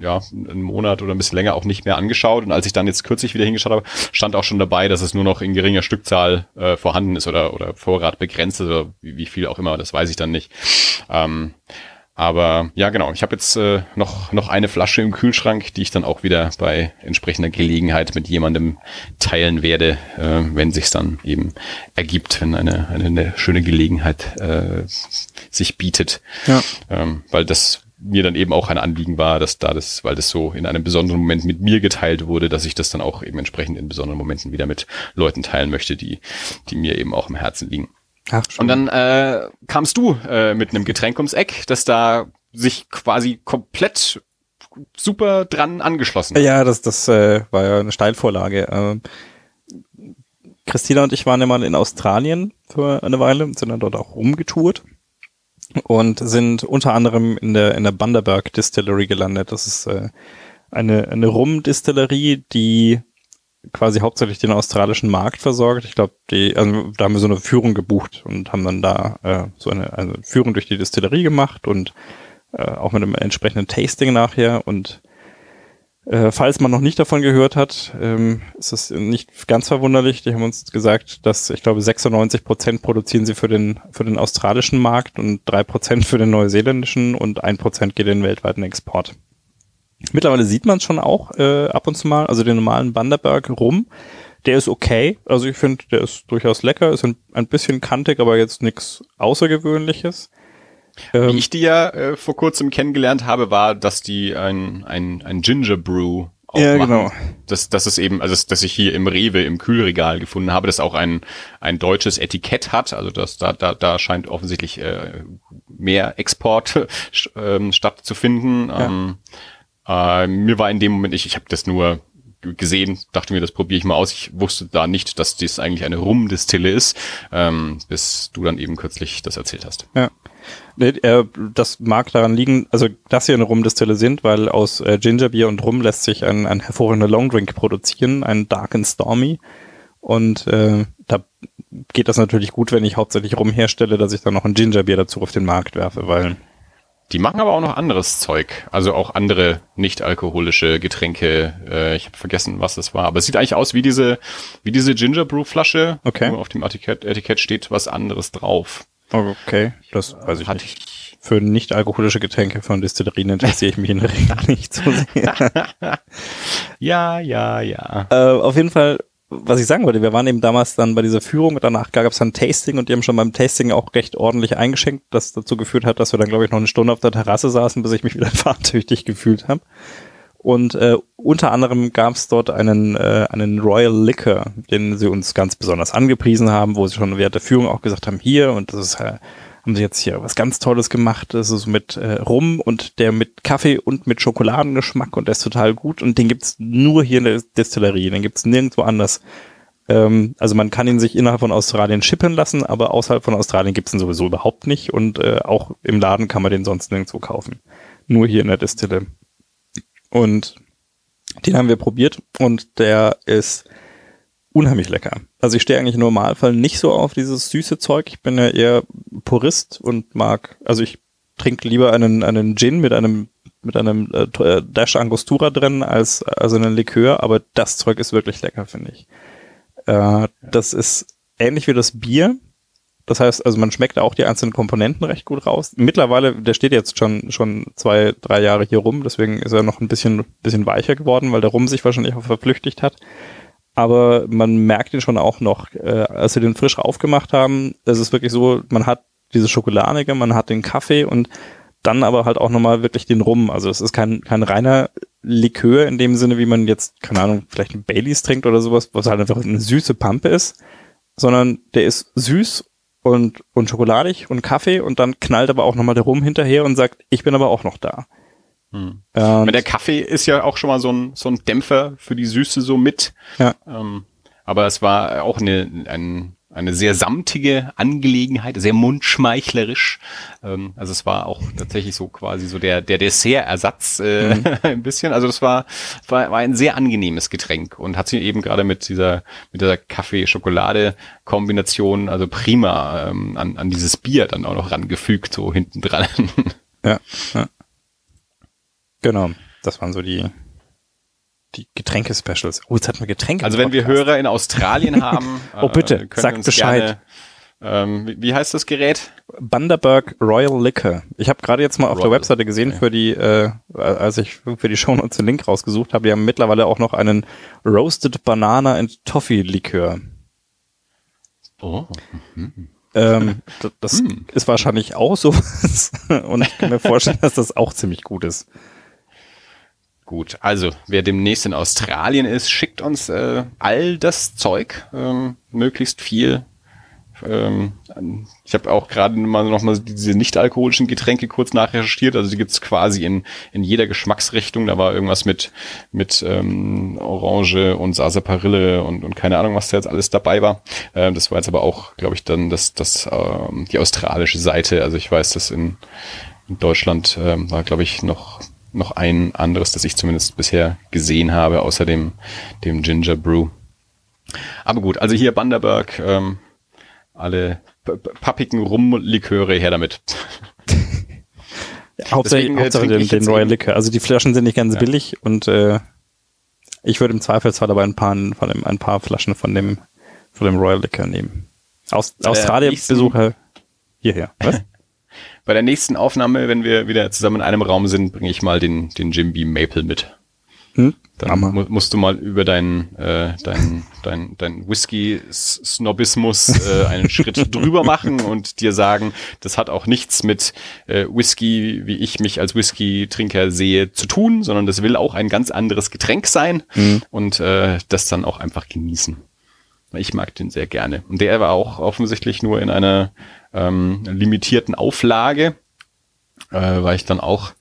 ja einen Monat oder ein bisschen länger auch nicht mehr angeschaut und als ich dann jetzt kürzlich wieder hingeschaut habe, stand auch schon dabei, dass es nur noch in geringer Stückzahl äh, vorhanden ist oder, oder Vorrat begrenzt ist oder wie, wie viel auch immer, das weiß ich dann nicht. Ähm, aber ja, genau. Ich habe jetzt äh, noch, noch eine Flasche im Kühlschrank, die ich dann auch wieder bei entsprechender Gelegenheit mit jemandem teilen werde, äh, wenn sich dann eben ergibt, wenn eine, eine, eine schöne Gelegenheit äh, sich bietet. Ja. Ähm, weil das mir dann eben auch ein Anliegen war, dass da das, weil das so in einem besonderen Moment mit mir geteilt wurde, dass ich das dann auch eben entsprechend in besonderen Momenten wieder mit Leuten teilen möchte, die, die mir eben auch im Herzen liegen. Ach, und dann äh, kamst du äh, mit einem Getränk ums Eck, das da sich quasi komplett super dran angeschlossen hat. Ja, das, das äh, war ja eine Steilvorlage. Ähm, Christina und ich waren ja mal in Australien für eine Weile und sind dann dort auch rumgetourt und sind unter anderem in der in der Bundaberg Distillery gelandet. Das ist äh, eine eine Rum-Distillerie, die quasi hauptsächlich den australischen Markt versorgt. Ich glaube, die, also da haben wir so eine Führung gebucht und haben dann da äh, so eine also Führung durch die Distillerie gemacht und äh, auch mit einem entsprechenden Tasting nachher. Und äh, falls man noch nicht davon gehört hat, ähm, ist es nicht ganz verwunderlich. Die haben uns gesagt, dass ich glaube 96 Prozent produzieren sie für den für den australischen Markt und drei Prozent für den neuseeländischen und ein Prozent geht in den weltweiten Export. Mittlerweile sieht man es schon auch äh, ab und zu mal, also den normalen Bundaberg rum. Der ist okay, also ich finde, der ist durchaus lecker, ist ein, ein bisschen kantig, aber jetzt nichts Außergewöhnliches. Ähm, Wie ich die ja äh, vor kurzem kennengelernt habe, war, dass die ein, ein, ein Ginger Brew auch ja, machen. genau. Das, das ist eben, also das, das ich hier im Rewe im Kühlregal gefunden habe, das auch ein, ein deutsches Etikett hat. Also das, da, da, da scheint offensichtlich äh, mehr Export äh, stattzufinden. Ja. Ähm, äh, mir war in dem Moment, ich, ich habe das nur gesehen, dachte mir, das probiere ich mal aus. Ich wusste da nicht, dass das eigentlich eine Rumdistille ist, ähm, bis du dann eben kürzlich das erzählt hast. Ja. Nee, äh, das mag daran liegen, also dass sie eine Rumdistille sind, weil aus äh, Gingerbier und Rum lässt sich ein, ein hervorragender Longdrink produzieren, ein Dark and Stormy. Und äh, da geht das natürlich gut, wenn ich hauptsächlich Rum herstelle, dass ich dann noch ein Gingerbier dazu auf den Markt werfe, weil die machen aber auch noch anderes Zeug, also auch andere nicht-alkoholische Getränke. Äh, ich habe vergessen, was das war, aber es sieht eigentlich aus wie diese wie diese Ginger Brew Flasche. Okay. Nur auf dem Etikett, Etikett steht was anderes drauf. Okay, das weiß ich Hatte nicht. Ich Für nicht-alkoholische Getränke von Distillerien interessiere ich mich in der Regel nicht so sehr. ja, ja, ja. Äh, auf jeden Fall was ich sagen wollte, wir waren eben damals dann bei dieser Führung und danach gab es dann Tasting und die haben schon beim Tasting auch recht ordentlich eingeschenkt, das dazu geführt hat, dass wir dann, glaube ich, noch eine Stunde auf der Terrasse saßen, bis ich mich wieder fahrtüchtig gefühlt habe. Und äh, unter anderem gab es dort einen, äh, einen Royal Liquor, den sie uns ganz besonders angepriesen haben, wo sie schon während der Führung auch gesagt haben, hier, und das ist äh, haben sie jetzt hier was ganz Tolles gemacht. Das ist mit äh, Rum und der mit Kaffee und mit Schokoladengeschmack und der ist total gut und den gibt's nur hier in der Destillerie, den gibt's nirgendwo anders. Ähm, also man kann ihn sich innerhalb von Australien schippen lassen, aber außerhalb von Australien gibt's ihn sowieso überhaupt nicht und äh, auch im Laden kann man den sonst nirgendwo kaufen. Nur hier in der Destille. Und den haben wir probiert und der ist unheimlich lecker. Also ich stehe eigentlich im Normalfall nicht so auf dieses süße Zeug. Ich bin ja eher Purist und mag, also ich trinke lieber einen, einen Gin mit einem mit einem äh, äh, Dash Angostura drin als also einen Likör, aber das Zeug ist wirklich lecker, finde ich. Äh, das ist ähnlich wie das Bier. Das heißt, also man schmeckt auch die einzelnen Komponenten recht gut raus. Mittlerweile, der steht jetzt schon, schon zwei, drei Jahre hier rum, deswegen ist er noch ein bisschen, bisschen weicher geworden, weil der Rum sich wahrscheinlich auch verflüchtigt hat. Aber man merkt ihn schon auch noch, äh, als wir den frisch aufgemacht haben, es ist wirklich so, man hat diese Schokoladige, man hat den Kaffee und dann aber halt auch nochmal wirklich den Rum. Also es ist kein, kein reiner Likör in dem Sinne, wie man jetzt, keine Ahnung, vielleicht ein Baileys trinkt oder sowas, was halt einfach eine süße Pampe ist, sondern der ist süß und, und schokoladig und Kaffee und dann knallt aber auch nochmal der Rum hinterher und sagt, ich bin aber auch noch da. Hm. Der Kaffee ist ja auch schon mal so ein, so ein Dämpfer für die Süße so mit. Ja. Ähm, aber es war auch eine, ein, eine sehr samtige Angelegenheit, sehr mundschmeichlerisch. Ähm, also es war auch tatsächlich so quasi so der, der Dessertersatz äh, mhm. ein bisschen. Also das war, war, war ein sehr angenehmes Getränk und hat sich eben gerade mit dieser, mit dieser Kaffee-Schokolade-Kombination also prima ähm, an, an dieses Bier dann auch noch rangefügt, so hinten dran. Ja, ja. Genau, das waren so die, die Getränke-Specials. Oh, jetzt hatten wir Getränke. Also wenn wir Hörer in Australien haben, oh bitte, äh, sagt Bescheid. Gerne, ähm, wie, wie, heißt das Gerät? Bundaberg Royal Liquor. Ich habe gerade jetzt mal auf Royal. der Webseite gesehen okay. für die, äh, als ich für die Show Notes den Link rausgesucht habe, die haben mittlerweile auch noch einen Roasted Banana and Toffee Likör. Oh. Mhm. Ähm, das hm. ist wahrscheinlich auch so. Und ich kann mir vorstellen, dass das auch ziemlich gut ist. Gut, also wer demnächst in Australien ist, schickt uns äh, all das Zeug, ähm, möglichst viel. Ähm, ich habe auch gerade mal noch mal diese nicht-alkoholischen Getränke kurz nachrecherchiert. Also die gibt's quasi in, in jeder Geschmacksrichtung. Da war irgendwas mit, mit ähm, Orange und Sarsaparille und, und keine Ahnung, was da jetzt alles dabei war. Ähm, das war jetzt aber auch, glaube ich, dann das, das, ähm, die australische Seite. Also ich weiß, dass in, in Deutschland ähm, war, glaube ich, noch noch ein anderes, das ich zumindest bisher gesehen habe, außer dem, dem Ginger Brew. Aber gut, also hier Bundaberg, ähm, alle pappigen Rumliköre her damit. Hauptsache, Deswegen, äh, Hauptsache den, den Royal Liquor. Also die Flaschen sind nicht ganz ja. billig und äh, ich würde im Zweifelsfall aber ein paar, von dem, ein paar Flaschen von dem, von dem Royal Liquor nehmen. Aus, äh, Australien-Besucher hierher. Was? Bei der nächsten Aufnahme, wenn wir wieder zusammen in einem Raum sind, bringe ich mal den, den Jim Beam Maple mit. Hm? Dann mu musst du mal über deinen äh, dein, dein, dein Whisky-Snobismus äh, einen Schritt drüber machen und dir sagen, das hat auch nichts mit äh, Whisky, wie ich mich als Whisky-Trinker sehe, zu tun, sondern das will auch ein ganz anderes Getränk sein mhm. und äh, das dann auch einfach genießen. Ich mag den sehr gerne. Und der war auch offensichtlich nur in einer ähm, limitierten Auflage, äh, weil ich dann auch,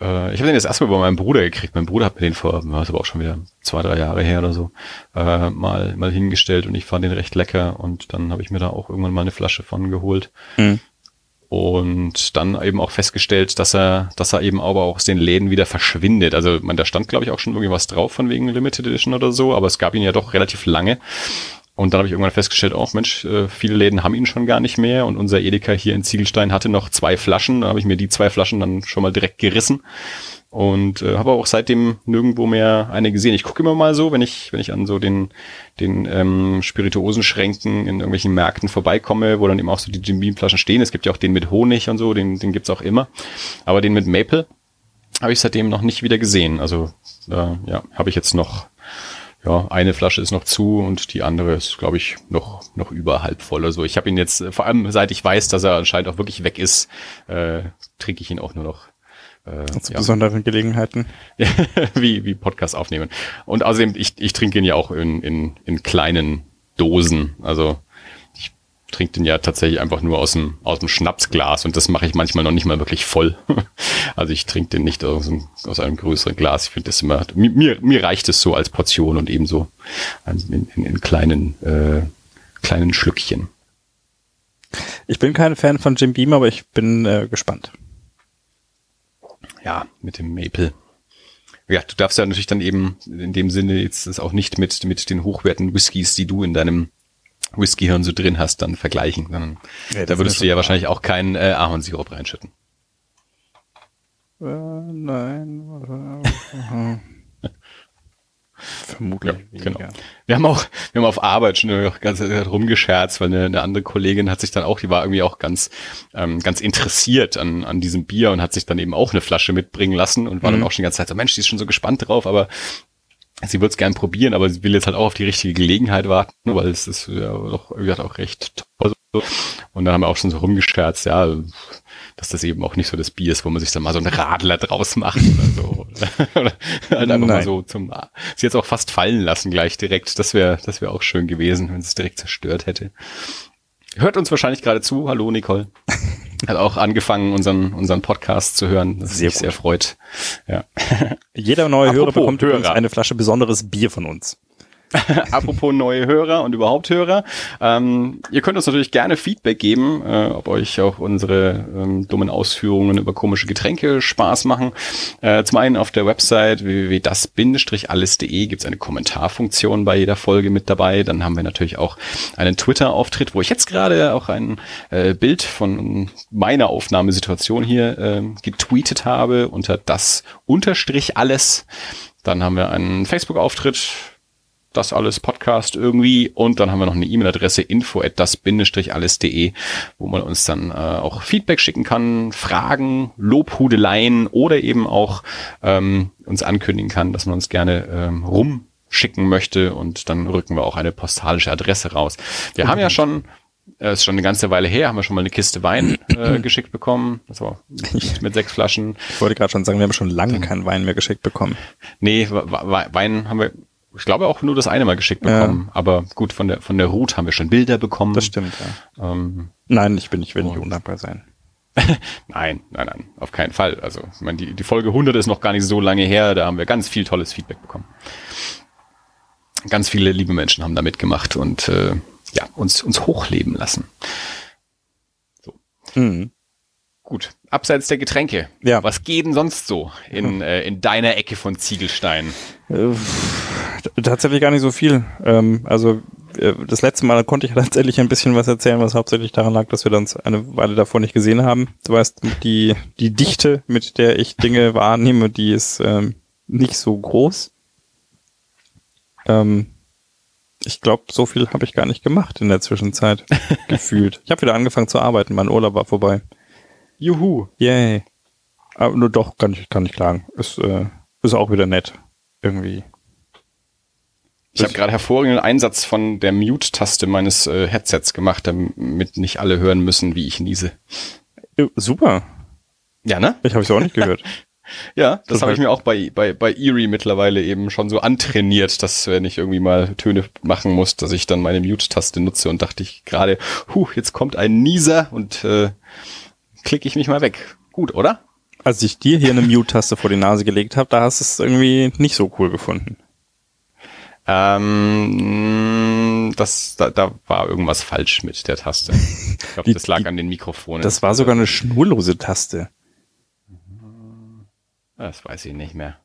äh, ich habe den jetzt erstmal bei meinem Bruder gekriegt. Mein Bruder hat mir den vor, das ist aber auch schon wieder zwei, drei Jahre her oder so, äh, mal, mal hingestellt und ich fand den recht lecker und dann habe ich mir da auch irgendwann mal eine Flasche von geholt. Mhm. Und dann eben auch festgestellt, dass er, dass er eben aber auch aus den Läden wieder verschwindet. Also, man, da stand, glaube ich, auch schon irgendwie was drauf von wegen Limited Edition oder so, aber es gab ihn ja doch relativ lange. Und dann habe ich irgendwann festgestellt, oh Mensch, äh, viele Läden haben ihn schon gar nicht mehr. Und unser Edeka hier in Ziegelstein hatte noch zwei Flaschen. Da habe ich mir die zwei Flaschen dann schon mal direkt gerissen. Und äh, habe auch seitdem nirgendwo mehr eine gesehen. Ich gucke immer mal so, wenn ich, wenn ich an so den, den ähm, Spirituosenschränken in irgendwelchen Märkten vorbeikomme, wo dann eben auch so die Jim Beam Flaschen stehen. Es gibt ja auch den mit Honig und so, den, den gibt's auch immer. Aber den mit Maple habe ich seitdem noch nicht wieder gesehen. Also äh, ja, habe ich jetzt noch ja, eine Flasche ist noch zu und die andere ist, glaube ich, noch, noch über halb voll. Also ich habe ihn jetzt, vor allem seit ich weiß, dass er anscheinend auch wirklich weg ist, äh, trinke ich ihn auch nur noch. Äh, Zu ja. besonderen Gelegenheiten. wie, wie Podcast aufnehmen. Und außerdem, ich, ich trinke ihn ja auch in, in, in kleinen Dosen. Also trinke den ja tatsächlich einfach nur aus dem, aus dem Schnapsglas und das mache ich manchmal noch nicht mal wirklich voll. also ich trinke den nicht aus einem, aus einem größeren Glas. Ich finde das immer, mir, mir reicht es so als Portion und ebenso in, in, in kleinen, äh, kleinen Schlückchen. Ich bin kein Fan von Jim Beam, aber ich bin äh, gespannt. Ja, mit dem Maple. Ja, du darfst ja natürlich dann eben in dem Sinne jetzt das auch nicht mit, mit den hochwertienden Whiskys, die du in deinem Whiskyhirn so drin hast, dann vergleichen. Dann, ja, da würdest du ja wahrscheinlich auch keinen äh, Ahornsirup reinschütten. Äh, nein. Vermutlich. Ja, genau. Wir haben auch, wir haben auf Arbeit schon ganz rumgescherzt, weil eine, eine andere Kollegin hat sich dann auch, die war irgendwie auch ganz, ähm, ganz interessiert an, an diesem Bier und hat sich dann eben auch eine Flasche mitbringen lassen und war mhm. dann auch schon die ganze Zeit so, Mensch, die ist schon so gespannt drauf, aber sie wird es gern probieren, aber sie will jetzt halt auch auf die richtige Gelegenheit warten, weil es ist ja doch irgendwie auch recht toll. Und dann haben wir auch schon so rumgescherzt, ja, dass das eben auch nicht so das Bier ist, wo man sich dann mal so einen Radler draus macht oder so. oder halt einfach Nein. mal so zum, sie jetzt auch fast fallen lassen gleich direkt. Das wäre, das wäre auch schön gewesen, wenn es direkt zerstört hätte. Hört uns wahrscheinlich gerade zu. Hallo Nicole. Hat auch angefangen, unseren, unseren Podcast zu hören. Das sehr, sehr freut. Ja. Jeder neue Hörer bekommt Hörer. eine Flasche besonderes Bier von uns. Apropos neue Hörer und überhaupt Hörer. Ähm, ihr könnt uns natürlich gerne Feedback geben, äh, ob euch auch unsere ähm, dummen Ausführungen über komische Getränke Spaß machen. Äh, zum einen auf der Website www.das-alles.de gibt es eine Kommentarfunktion bei jeder Folge mit dabei. Dann haben wir natürlich auch einen Twitter-Auftritt, wo ich jetzt gerade auch ein äh, Bild von meiner Aufnahmesituation hier äh, getweetet habe unter das unterstrich alles. Dann haben wir einen Facebook-Auftritt, das alles Podcast irgendwie und dann haben wir noch eine E-Mail-Adresse info at das-alles.de, wo man uns dann äh, auch Feedback schicken kann, Fragen, Lobhudeleien oder eben auch ähm, uns ankündigen kann, dass man uns gerne ähm, rumschicken möchte und dann rücken wir auch eine postalische Adresse raus. Wir haben ja schon äh, ist schon eine ganze Weile her, haben wir schon mal eine Kiste Wein äh, geschickt bekommen. Also mit sechs Flaschen. Ich wollte gerade schon sagen, wir haben schon lange keinen Wein mehr geschickt bekommen. Nee, Wein haben wir ich glaube auch nur das eine Mal geschickt bekommen. Ja. Aber gut, von der, von der Ruth haben wir schon Bilder bekommen. Das stimmt, ja. Ähm, nein, ich bin, ich will nicht undankbar sein. nein, nein, nein, auf keinen Fall. Also, ich meine, die, die Folge 100 ist noch gar nicht so lange her. Da haben wir ganz viel tolles Feedback bekommen. Ganz viele liebe Menschen haben da mitgemacht und äh, ja, uns, uns hochleben lassen. So. Mhm. Gut, abseits der Getränke. Ja. Was geht denn sonst so in, äh, in deiner Ecke von Ziegelstein? Äh, tatsächlich gar nicht so viel. Ähm, also äh, das letzte Mal konnte ich tatsächlich ein bisschen was erzählen, was hauptsächlich daran lag, dass wir uns eine Weile davor nicht gesehen haben. Du weißt, die, die Dichte, mit der ich Dinge wahrnehme, die ist ähm, nicht so groß. Ähm, ich glaube, so viel habe ich gar nicht gemacht in der Zwischenzeit, gefühlt. Ich habe wieder angefangen zu arbeiten, mein Urlaub war vorbei. Juhu. Yay. Aber nur doch, kann ich, kann ich klagen. Ist, äh, ist auch wieder nett. Irgendwie. Ich habe gerade hervorragenden Einsatz von der Mute-Taste meines äh, Headsets gemacht, damit nicht alle hören müssen, wie ich niese. Äh, super. Ja, ne? Ich habe es auch nicht gehört. ja, das habe ich mir auch bei, bei, bei Erie mittlerweile eben schon so antrainiert, dass wenn ich irgendwie mal Töne machen muss, dass ich dann meine Mute-Taste nutze und dachte ich gerade, huh, jetzt kommt ein Nieser und äh, klicke ich mich mal weg. Gut, oder? Als ich dir hier eine Mute-Taste vor die Nase gelegt habe, da hast du es irgendwie nicht so cool gefunden. Ähm, das, da, da war irgendwas falsch mit der Taste. Ich glaube, das lag die, an den Mikrofonen. Das war sogar eine schnurlose Taste. Das weiß ich nicht mehr.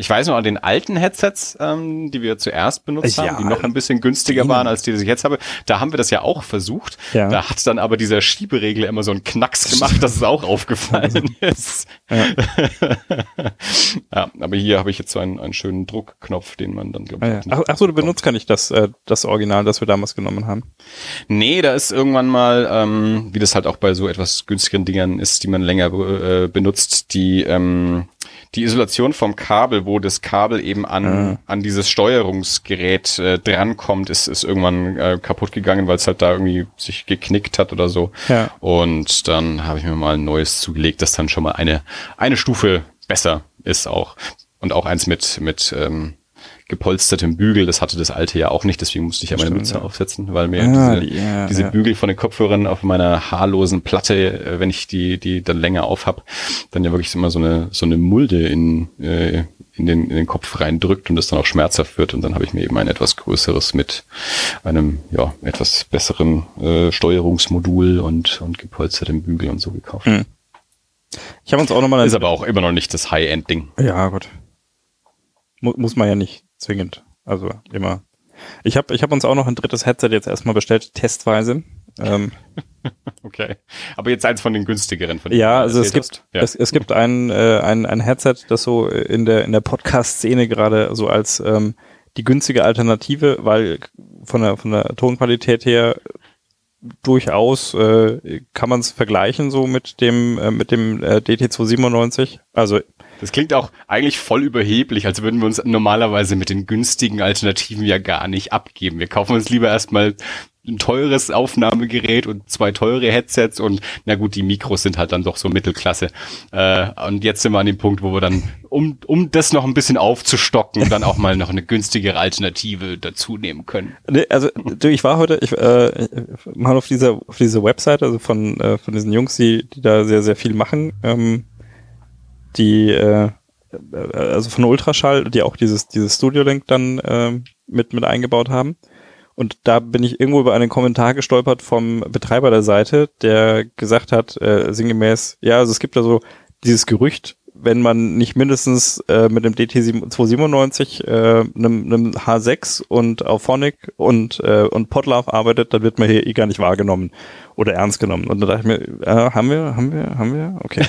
Ich weiß noch an den alten Headsets, ähm, die wir zuerst benutzt ja, haben, die noch ein bisschen günstiger die. waren als die, die ich jetzt habe. Da haben wir das ja auch versucht. Ja. Da hat dann aber dieser Schieberegel immer so einen Knacks gemacht, dass es auch aufgefallen ist. Ja. ja, aber hier habe ich jetzt so einen, einen schönen Druckknopf, den man dann glaube ich. Ah, ja. ach, ach so, du benutzt gar nicht das, äh, das Original, das wir damals genommen haben. Nee, da ist irgendwann mal, ähm, wie das halt auch bei so etwas günstigeren Dingern ist, die man länger äh, benutzt, die ähm, die Isolation vom Kabel, wo das Kabel eben an, mhm. an dieses Steuerungsgerät äh, drankommt, ist, ist irgendwann äh, kaputt gegangen, weil es halt da irgendwie sich geknickt hat oder so. Ja. Und dann habe ich mir mal ein neues zugelegt, das dann schon mal eine, eine Stufe besser ist auch. Und auch eins mit, mit ähm, gepolstertem Bügel. Das hatte das alte ja auch nicht, deswegen musste ich ja meine Mütze aufsetzen, weil mir ah, diese, ja, diese ja. Bügel von den Kopfhörern auf meiner haarlosen Platte, äh, wenn ich die, die dann länger auf hab, dann ja wirklich immer so eine, so eine Mulde in, äh, in, den, in den Kopf reindrückt und das dann auch schmerzhaft wird. Und dann habe ich mir eben ein etwas größeres mit einem ja etwas besseren äh, Steuerungsmodul und, und gepolstertem Bügel und so gekauft. Hm. Ich habe uns auch nochmal. Ist aber auch immer noch nicht das High-End-Ding. Ja, Gott. muss man ja nicht zwingend. Also immer. Ich habe ich hab uns auch noch ein drittes Headset jetzt erstmal bestellt, testweise. Ähm, okay. Aber jetzt eins von den günstigeren. Von ja, also es gibt, ja. es, es gibt ein, äh, ein, ein Headset, das so in der, in der Podcast-Szene gerade so als ähm, die günstige Alternative, weil von der, von der Tonqualität her durchaus äh, kann man es vergleichen so mit dem äh, mit dem äh, DT297. Also das klingt auch eigentlich voll überheblich, als würden wir uns normalerweise mit den günstigen Alternativen ja gar nicht abgeben. Wir kaufen uns lieber erstmal ein teures Aufnahmegerät und zwei teure Headsets und na gut, die Mikros sind halt dann doch so Mittelklasse. Äh, und jetzt sind wir an dem Punkt, wo wir dann, um, um das noch ein bisschen aufzustocken, dann auch mal noch eine günstigere Alternative dazu nehmen können. Also du, ich war heute, ich äh, mal auf dieser auf dieser Website, also von äh, von diesen Jungs, die die da sehr sehr viel machen, ähm, die äh, also von Ultraschall, die auch dieses dieses Studio Link dann äh, mit mit eingebaut haben. Und da bin ich irgendwo über einen Kommentar gestolpert vom Betreiber der Seite, der gesagt hat, äh, sinngemäß, ja, also es gibt da so dieses Gerücht, wenn man nicht mindestens äh, mit dem DT297, äh, einem, einem H6 und Auphonic und, äh, und Podlove arbeitet, dann wird man hier eh gar nicht wahrgenommen oder ernst genommen. Und da dachte ich mir, äh, haben wir, haben wir, haben wir? Okay.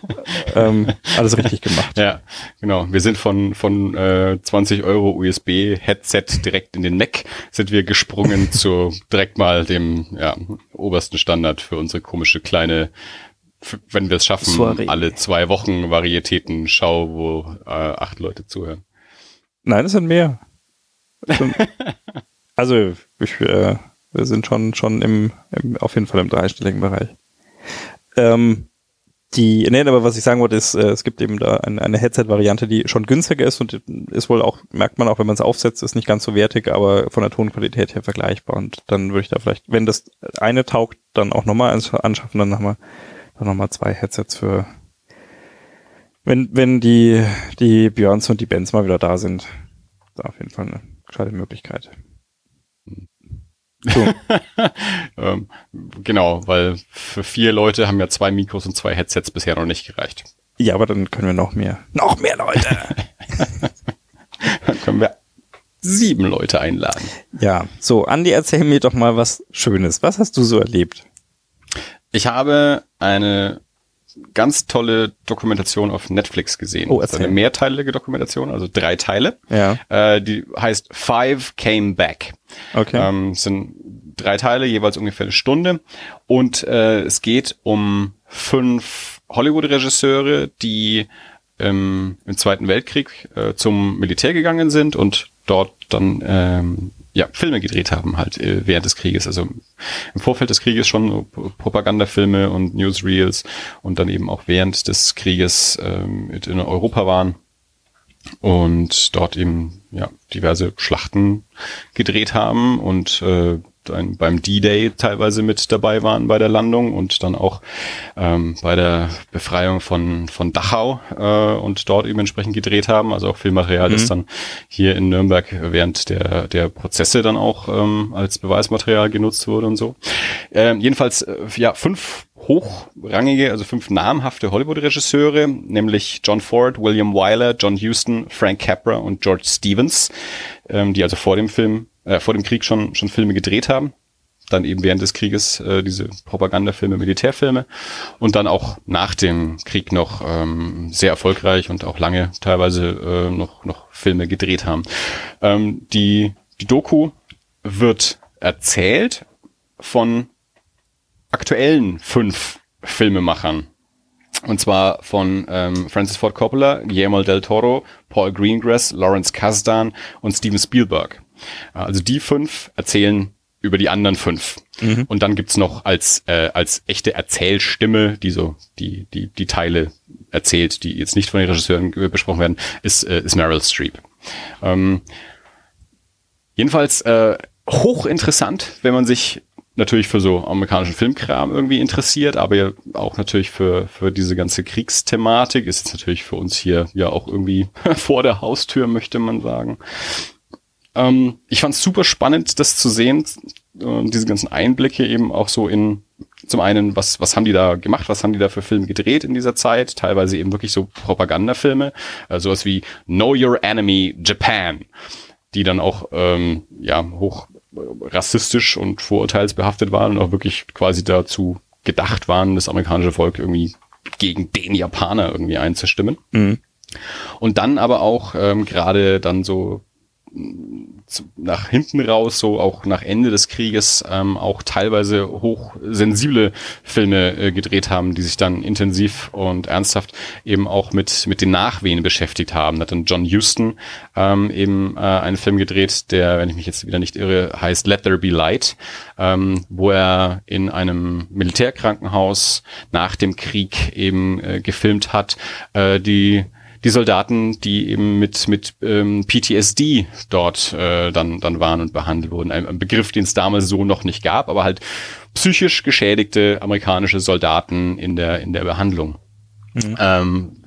ähm, alles richtig gemacht. Ja, genau. Wir sind von, von äh, 20 Euro USB-Headset direkt in den Mac sind wir gesprungen zu direkt mal dem ja, obersten Standard für unsere komische kleine wenn wir es schaffen, Soiree. alle zwei Wochen Varietäten Schau, wo äh, acht Leute zuhören. Nein, es sind mehr. also ich, äh, wir sind schon schon im, im auf jeden Fall im dreistelligen Bereich. Ähm, die, nee, aber was ich sagen wollte, ist, äh, es gibt eben da eine, eine Headset-Variante, die schon günstiger ist und ist wohl auch, merkt man auch, wenn man es aufsetzt, ist nicht ganz so wertig, aber von der Tonqualität her vergleichbar. Und dann würde ich da vielleicht, wenn das eine taugt, dann auch nochmal anschaffen, dann haben wir dann nochmal zwei Headsets für, wenn, wenn die, die Björns und die Bands mal wieder da sind. Da auf jeden Fall eine gescheite Möglichkeit. So. ähm, genau, weil für vier Leute haben ja zwei Mikros und zwei Headsets bisher noch nicht gereicht. Ja, aber dann können wir noch mehr. Noch mehr Leute! dann können wir sieben Leute einladen. Ja, so, Andi, erzähl mir doch mal was Schönes. Was hast du so erlebt? Ich habe eine ganz tolle Dokumentation auf Netflix gesehen. Oh, erzähl. eine mehrteilige Dokumentation, also drei Teile. Ja. Äh, die heißt Five Came Back. Okay. Ähm, es sind drei Teile, jeweils ungefähr eine Stunde. Und äh, es geht um fünf Hollywood-Regisseure, die ähm, im Zweiten Weltkrieg äh, zum Militär gegangen sind und dort dann ähm, ja, Filme gedreht haben halt äh, während des Krieges. Also im Vorfeld des Krieges schon so Propagandafilme und Newsreels und dann eben auch während des Krieges ähm, in Europa waren und dort eben ja diverse Schlachten gedreht haben und äh, ein, beim D-Day teilweise mit dabei waren bei der Landung und dann auch ähm, bei der Befreiung von, von Dachau äh, und dort eben entsprechend gedreht haben. Also auch Filmmaterial, mhm. das dann hier in Nürnberg während der, der Prozesse dann auch ähm, als Beweismaterial genutzt wurde und so. Ähm, jedenfalls, äh, ja, fünf hochrangige, also fünf namhafte Hollywood-Regisseure, nämlich John Ford, William Wyler, John Huston, Frank Capra und George Stevens, ähm, die also vor dem Film äh, vor dem Krieg schon, schon Filme gedreht haben. Dann eben während des Krieges äh, diese Propagandafilme, Militärfilme und dann auch nach dem Krieg noch ähm, sehr erfolgreich und auch lange teilweise äh, noch, noch Filme gedreht haben. Ähm, die, die Doku wird erzählt von aktuellen fünf Filmemachern. Und zwar von ähm, Francis Ford Coppola, Guillermo del Toro, Paul Greengrass, Lawrence Kasdan und Steven Spielberg. Also die fünf erzählen über die anderen fünf. Mhm. Und dann gibt's noch als, äh, als echte Erzählstimme, die so die, die, die Teile erzählt, die jetzt nicht von den Regisseuren besprochen werden, ist, äh, ist Meryl Streep. Ähm, jedenfalls äh, hochinteressant, wenn man sich natürlich für so amerikanischen Filmkram irgendwie interessiert, aber auch natürlich für, für diese ganze Kriegsthematik ist es natürlich für uns hier ja auch irgendwie vor der Haustür, möchte man sagen. Ähm, ich fand es super spannend, das zu sehen, äh, diese ganzen Einblicke eben auch so in zum einen, was, was haben die da gemacht, was haben die da für Filme gedreht in dieser Zeit, teilweise eben wirklich so Propagandafilme, äh, sowas wie Know Your Enemy Japan, die dann auch ähm, ja hoch rassistisch und vorurteilsbehaftet waren und auch wirklich quasi dazu gedacht waren, das amerikanische Volk irgendwie gegen den Japaner irgendwie einzustimmen. Mhm. Und dann aber auch ähm, gerade dann so nach hinten raus, so auch nach Ende des Krieges, ähm, auch teilweise hochsensible Filme äh, gedreht haben, die sich dann intensiv und ernsthaft eben auch mit, mit den Nachwehen beschäftigt haben. Da hat dann John Huston ähm, eben äh, einen Film gedreht, der, wenn ich mich jetzt wieder nicht irre, heißt Let There Be Light, ähm, wo er in einem Militärkrankenhaus nach dem Krieg eben äh, gefilmt hat, äh, die die Soldaten, die eben mit, mit ähm, PTSD dort äh, dann, dann waren und behandelt wurden. Ein, ein Begriff, den es damals so noch nicht gab, aber halt psychisch geschädigte amerikanische Soldaten in der, in der Behandlung. Mhm. Ähm,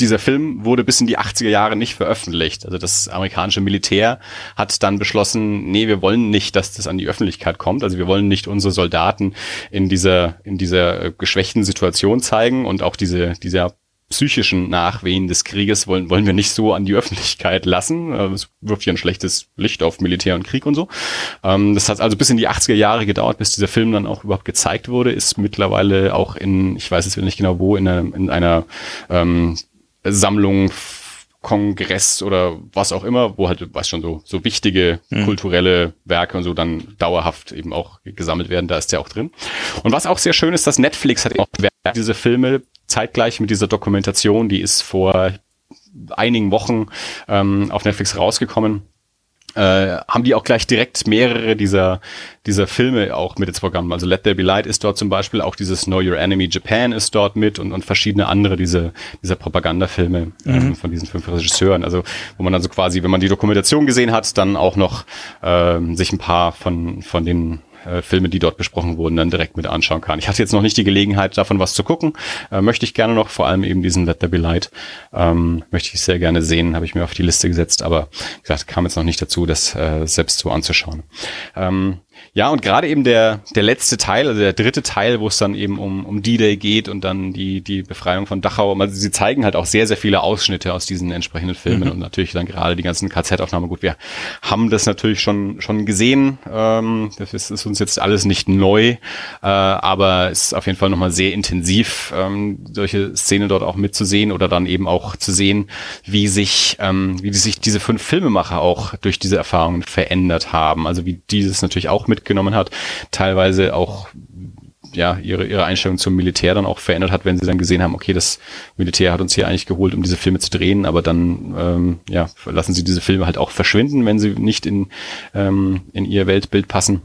dieser Film wurde bis in die 80er Jahre nicht veröffentlicht. Also das amerikanische Militär hat dann beschlossen, nee, wir wollen nicht, dass das an die Öffentlichkeit kommt. Also wir wollen nicht unsere Soldaten in dieser, in dieser äh, geschwächten Situation zeigen und auch diese, dieser psychischen Nachwehen des Krieges wollen, wollen wir nicht so an die Öffentlichkeit lassen. Äh, es wirft ja ein schlechtes Licht auf Militär und Krieg und so. Ähm, das hat also bis in die 80er Jahre gedauert, bis dieser Film dann auch überhaupt gezeigt wurde. Ist mittlerweile auch in, ich weiß jetzt nicht genau wo, in einer, in einer ähm, Sammlung Kongress oder was auch immer, wo halt, was schon so, so wichtige mhm. kulturelle Werke und so dann dauerhaft eben auch gesammelt werden, da ist der auch drin. Und was auch sehr schön ist, dass Netflix hat auch diese Filme zeitgleich mit dieser Dokumentation, die ist vor einigen Wochen ähm, auf Netflix rausgekommen. Äh, haben die auch gleich direkt mehrere dieser, dieser Filme auch mit ins Programm. Also Let There Be Light ist dort zum Beispiel, auch dieses Know Your Enemy Japan ist dort mit und, und verschiedene andere diese, dieser Propagandafilme ähm, mhm. von diesen fünf Regisseuren. Also wo man dann so quasi, wenn man die Dokumentation gesehen hat, dann auch noch ähm, sich ein paar von, von den äh, Filme, die dort besprochen wurden, dann direkt mit anschauen kann. Ich hatte jetzt noch nicht die Gelegenheit, davon was zu gucken. Äh, möchte ich gerne noch, vor allem eben diesen Let There Be Light, ähm, möchte ich sehr gerne sehen, habe ich mir auf die Liste gesetzt, aber wie gesagt, kam jetzt noch nicht dazu, das äh, selbst so anzuschauen. Ähm, ja, und gerade eben der, der letzte Teil, also der dritte Teil, wo es dann eben um, um D-Day geht und dann die, die Befreiung von Dachau. Also sie zeigen halt auch sehr, sehr viele Ausschnitte aus diesen entsprechenden Filmen mhm. und natürlich dann gerade die ganzen KZ-Aufnahmen. Gut, wir haben das natürlich schon, schon gesehen. Ähm, das ist, ist uns jetzt alles nicht neu, äh, aber es ist auf jeden Fall nochmal sehr intensiv, ähm, solche Szenen dort auch mitzusehen oder dann eben auch zu sehen, wie sich, ähm, wie sich diese fünf Filmemacher auch durch diese Erfahrungen verändert haben. Also wie dieses natürlich auch mitgenommen hat, teilweise auch ja, ihre, ihre Einstellung zum Militär dann auch verändert hat, wenn sie dann gesehen haben, okay, das Militär hat uns hier eigentlich geholt, um diese Filme zu drehen, aber dann ähm, ja, lassen sie diese Filme halt auch verschwinden, wenn sie nicht in, ähm, in ihr Weltbild passen.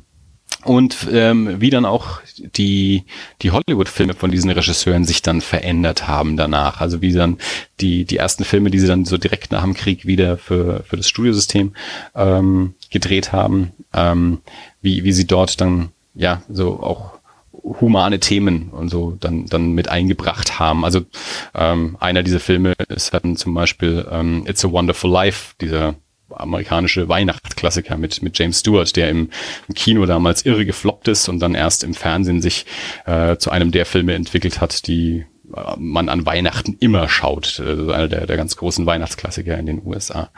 Und ähm, wie dann auch die, die Hollywood-Filme von diesen Regisseuren sich dann verändert haben danach. Also wie dann die, die ersten Filme, die sie dann so direkt nach dem Krieg wieder für, für das Studiosystem ähm, gedreht haben, ähm, wie, wie sie dort dann ja so auch humane Themen und so dann dann mit eingebracht haben. Also ähm, einer dieser Filme ist dann zum Beispiel ähm, It's a Wonderful Life, dieser amerikanische Weihnachtsklassiker mit mit James Stewart, der im, Kino damals irre gefloppt ist und dann erst im Fernsehen sich äh, zu einem der Filme entwickelt hat, die äh, man an Weihnachten immer schaut. Also einer der, der ganz großen Weihnachtsklassiker in den USA.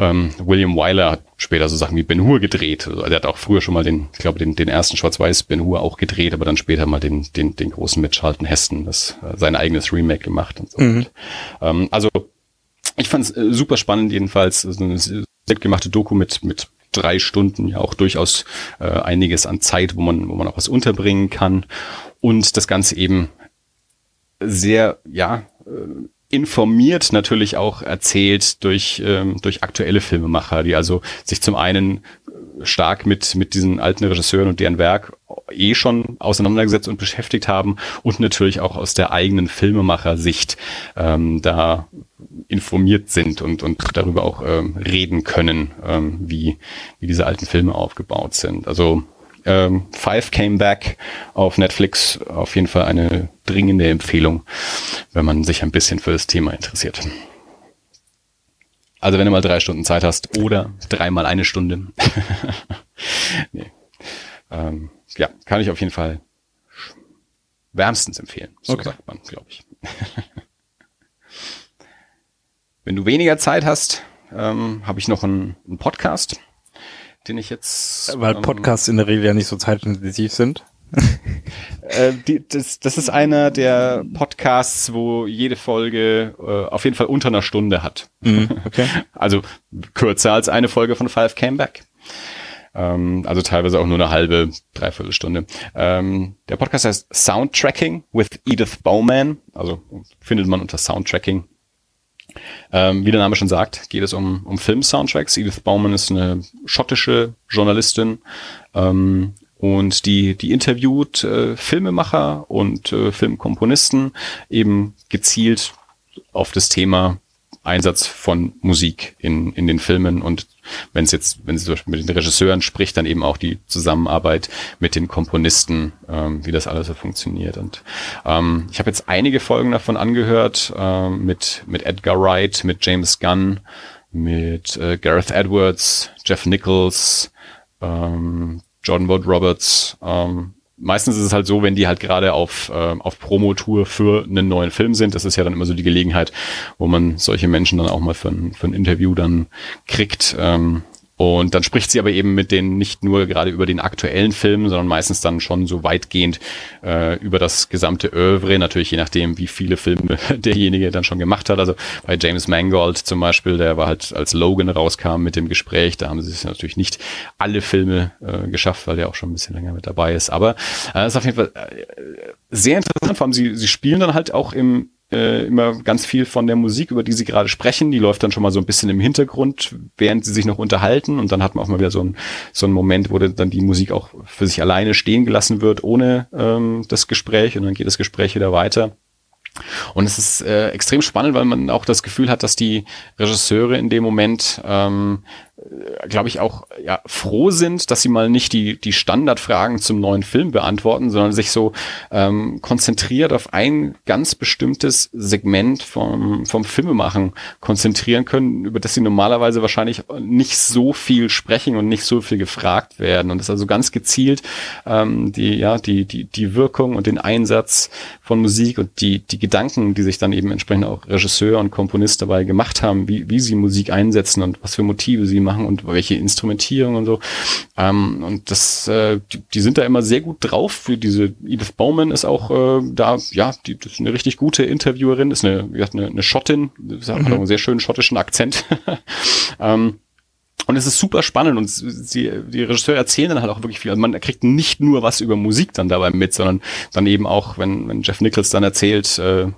Ähm, William Wyler hat später so Sachen wie Ben Hur gedreht. Also er hat auch früher schon mal den, ich glaube, den, den ersten Schwarz-Weiß Ben Hur auch gedreht, aber dann später mal den, den, den großen mit Charlton Heston, das äh, sein eigenes Remake gemacht und so. Mhm. Ähm, also ich fand es äh, super spannend jedenfalls, so eine selbstgemachte Doku mit, mit drei Stunden, ja auch durchaus äh, einiges an Zeit, wo man, wo man auch was unterbringen kann und das Ganze eben sehr, ja, äh, informiert natürlich auch erzählt durch, ähm, durch aktuelle Filmemacher, die also sich zum einen stark mit, mit diesen alten Regisseuren und deren Werk eh schon auseinandergesetzt und beschäftigt haben und natürlich auch aus der eigenen Filmemacher-Sicht ähm, da informiert sind und, und darüber auch ähm, reden können, ähm, wie, wie diese alten Filme aufgebaut sind. Also ähm, Five Came Back auf Netflix. Auf jeden Fall eine dringende Empfehlung, wenn man sich ein bisschen für das Thema interessiert. Also wenn du mal drei Stunden Zeit hast oder dreimal eine Stunde. nee. ähm, ja, kann ich auf jeden Fall wärmstens empfehlen. So okay. sagt man, glaube ich. wenn du weniger Zeit hast, ähm, habe ich noch einen, einen Podcast den ich jetzt. Weil ähm, Podcasts in der Regel ja nicht so zeitintensiv sind. äh, die, das, das ist einer der Podcasts, wo jede Folge äh, auf jeden Fall unter einer Stunde hat. Mhm, okay. Also kürzer als eine Folge von Five Came Back. Ähm, also teilweise auch nur eine halbe, dreiviertel Stunde. Ähm, der Podcast heißt Soundtracking with Edith Bowman. Also findet man unter Soundtracking. Ähm, wie der Name schon sagt, geht es um, um Film-Soundtracks. Edith Bowman ist eine schottische Journalistin ähm, und die, die interviewt äh, Filmemacher und äh, Filmkomponisten eben gezielt auf das Thema Einsatz von Musik in, in den Filmen und wenn es jetzt, wenn sie zum Beispiel mit den Regisseuren spricht, dann eben auch die Zusammenarbeit mit den Komponisten, ähm, wie das alles so funktioniert. Und ähm, ich habe jetzt einige Folgen davon angehört, ähm, mit, mit Edgar Wright, mit James Gunn, mit äh, Gareth Edwards, Jeff Nichols, ähm, Jordan Wood Roberts, ähm, meistens ist es halt so, wenn die halt gerade auf, äh, auf Promotour für einen neuen Film sind, das ist ja dann immer so die Gelegenheit, wo man solche Menschen dann auch mal für ein, für ein Interview dann kriegt. Ähm, und dann spricht sie aber eben mit denen nicht nur gerade über den aktuellen Film, sondern meistens dann schon so weitgehend äh, über das gesamte Oeuvre, natürlich je nachdem, wie viele Filme derjenige dann schon gemacht hat. Also bei James Mangold zum Beispiel, der war halt als Logan rauskam mit dem Gespräch, da haben sie sich natürlich nicht alle Filme äh, geschafft, weil der auch schon ein bisschen länger mit dabei ist. Aber äh, ist auf jeden Fall äh, sehr interessant, vor allem sie, sie spielen dann halt auch im äh, immer ganz viel von der Musik, über die sie gerade sprechen. Die läuft dann schon mal so ein bisschen im Hintergrund, während sie sich noch unterhalten. Und dann hat man auch mal wieder so ein so ein Moment, wo dann die Musik auch für sich alleine stehen gelassen wird, ohne ähm, das Gespräch. Und dann geht das Gespräch wieder weiter. Und es ist äh, extrem spannend, weil man auch das Gefühl hat, dass die Regisseure in dem Moment ähm, glaube ich, auch ja, froh sind, dass sie mal nicht die, die Standardfragen zum neuen Film beantworten, sondern sich so ähm, konzentriert auf ein ganz bestimmtes Segment vom, vom Filmemachen konzentrieren können, über das sie normalerweise wahrscheinlich nicht so viel sprechen und nicht so viel gefragt werden. Und das also ganz gezielt ähm, die, ja, die, die, die Wirkung und den Einsatz von Musik und die, die Gedanken, die sich dann eben entsprechend auch Regisseur und Komponist dabei gemacht haben, wie, wie sie Musik einsetzen und was für Motive sie machen und welche Instrumentierung und so. Ähm, und das, äh, die, die, sind da immer sehr gut drauf. Für diese Edith Bowman ist auch äh, da, ja, die, das ist eine richtig gute Interviewerin, ist eine, wie gesagt, eine, eine Schottin, hat mhm. einen sehr schönen schottischen Akzent. ähm, und es ist super spannend und sie, die Regisseure erzählen dann halt auch wirklich viel. Also man kriegt nicht nur was über Musik dann dabei mit, sondern dann eben auch, wenn, wenn Jeff Nichols dann erzählt, äh,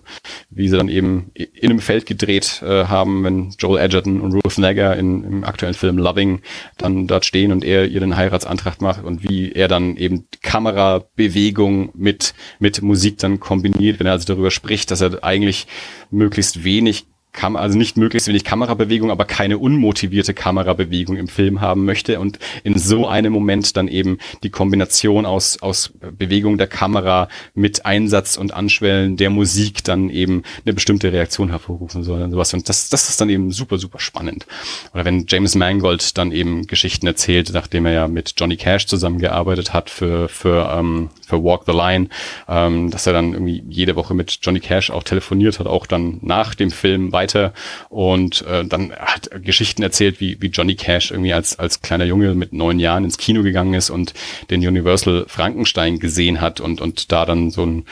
wie sie dann eben in einem Feld gedreht äh, haben, wenn Joel Edgerton und Ruth Negger in, im aktuellen Film Loving dann dort stehen und er ihr den Heiratsantrag macht und wie er dann eben Kamerabewegung mit, mit Musik dann kombiniert, wenn er also darüber spricht, dass er eigentlich möglichst wenig Kam also nicht möglichst wenig Kamerabewegung, aber keine unmotivierte Kamerabewegung im Film haben möchte und in so einem Moment dann eben die Kombination aus, aus Bewegung der Kamera mit Einsatz und Anschwellen der Musik dann eben eine bestimmte Reaktion hervorrufen soll und sowas. Und das, das ist dann eben super, super spannend. Oder wenn James Mangold dann eben Geschichten erzählt, nachdem er ja mit Johnny Cash zusammengearbeitet hat für, für, ähm, für Walk the Line, ähm, dass er dann irgendwie jede Woche mit Johnny Cash auch telefoniert hat, auch dann nach dem Film weiter. Und äh, dann hat Geschichten erzählt, wie, wie Johnny Cash irgendwie als, als kleiner Junge mit neun Jahren ins Kino gegangen ist und den Universal Frankenstein gesehen hat und, und da dann so ein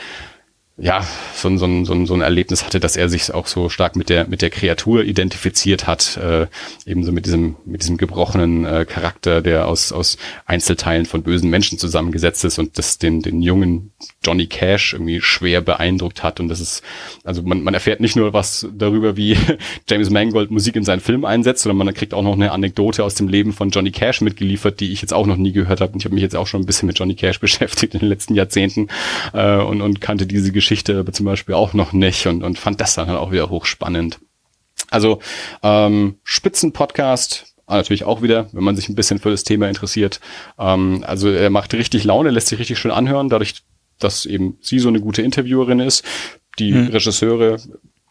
ja, so ein, so, so, so ein Erlebnis hatte, dass er sich auch so stark mit der, mit der Kreatur identifiziert hat, äh, ebenso mit diesem, mit diesem gebrochenen äh, Charakter, der aus, aus Einzelteilen von bösen Menschen zusammengesetzt ist und das den, den jungen Johnny Cash irgendwie schwer beeindruckt hat. Und das ist, also man, man erfährt nicht nur was darüber, wie James Mangold Musik in seinen Film einsetzt, sondern man kriegt auch noch eine Anekdote aus dem Leben von Johnny Cash mitgeliefert, die ich jetzt auch noch nie gehört habe. Und ich habe mich jetzt auch schon ein bisschen mit Johnny Cash beschäftigt in den letzten Jahrzehnten äh, und, und kannte diese Geschichte aber zum Beispiel auch noch nicht und, und fand das dann halt auch wieder hochspannend. Also ähm, Spitzenpodcast, Ah, natürlich auch wieder, wenn man sich ein bisschen für das Thema interessiert. Ähm, also er macht richtig Laune, lässt sich richtig schön anhören, dadurch, dass eben sie so eine gute Interviewerin ist. Die hm. Regisseure,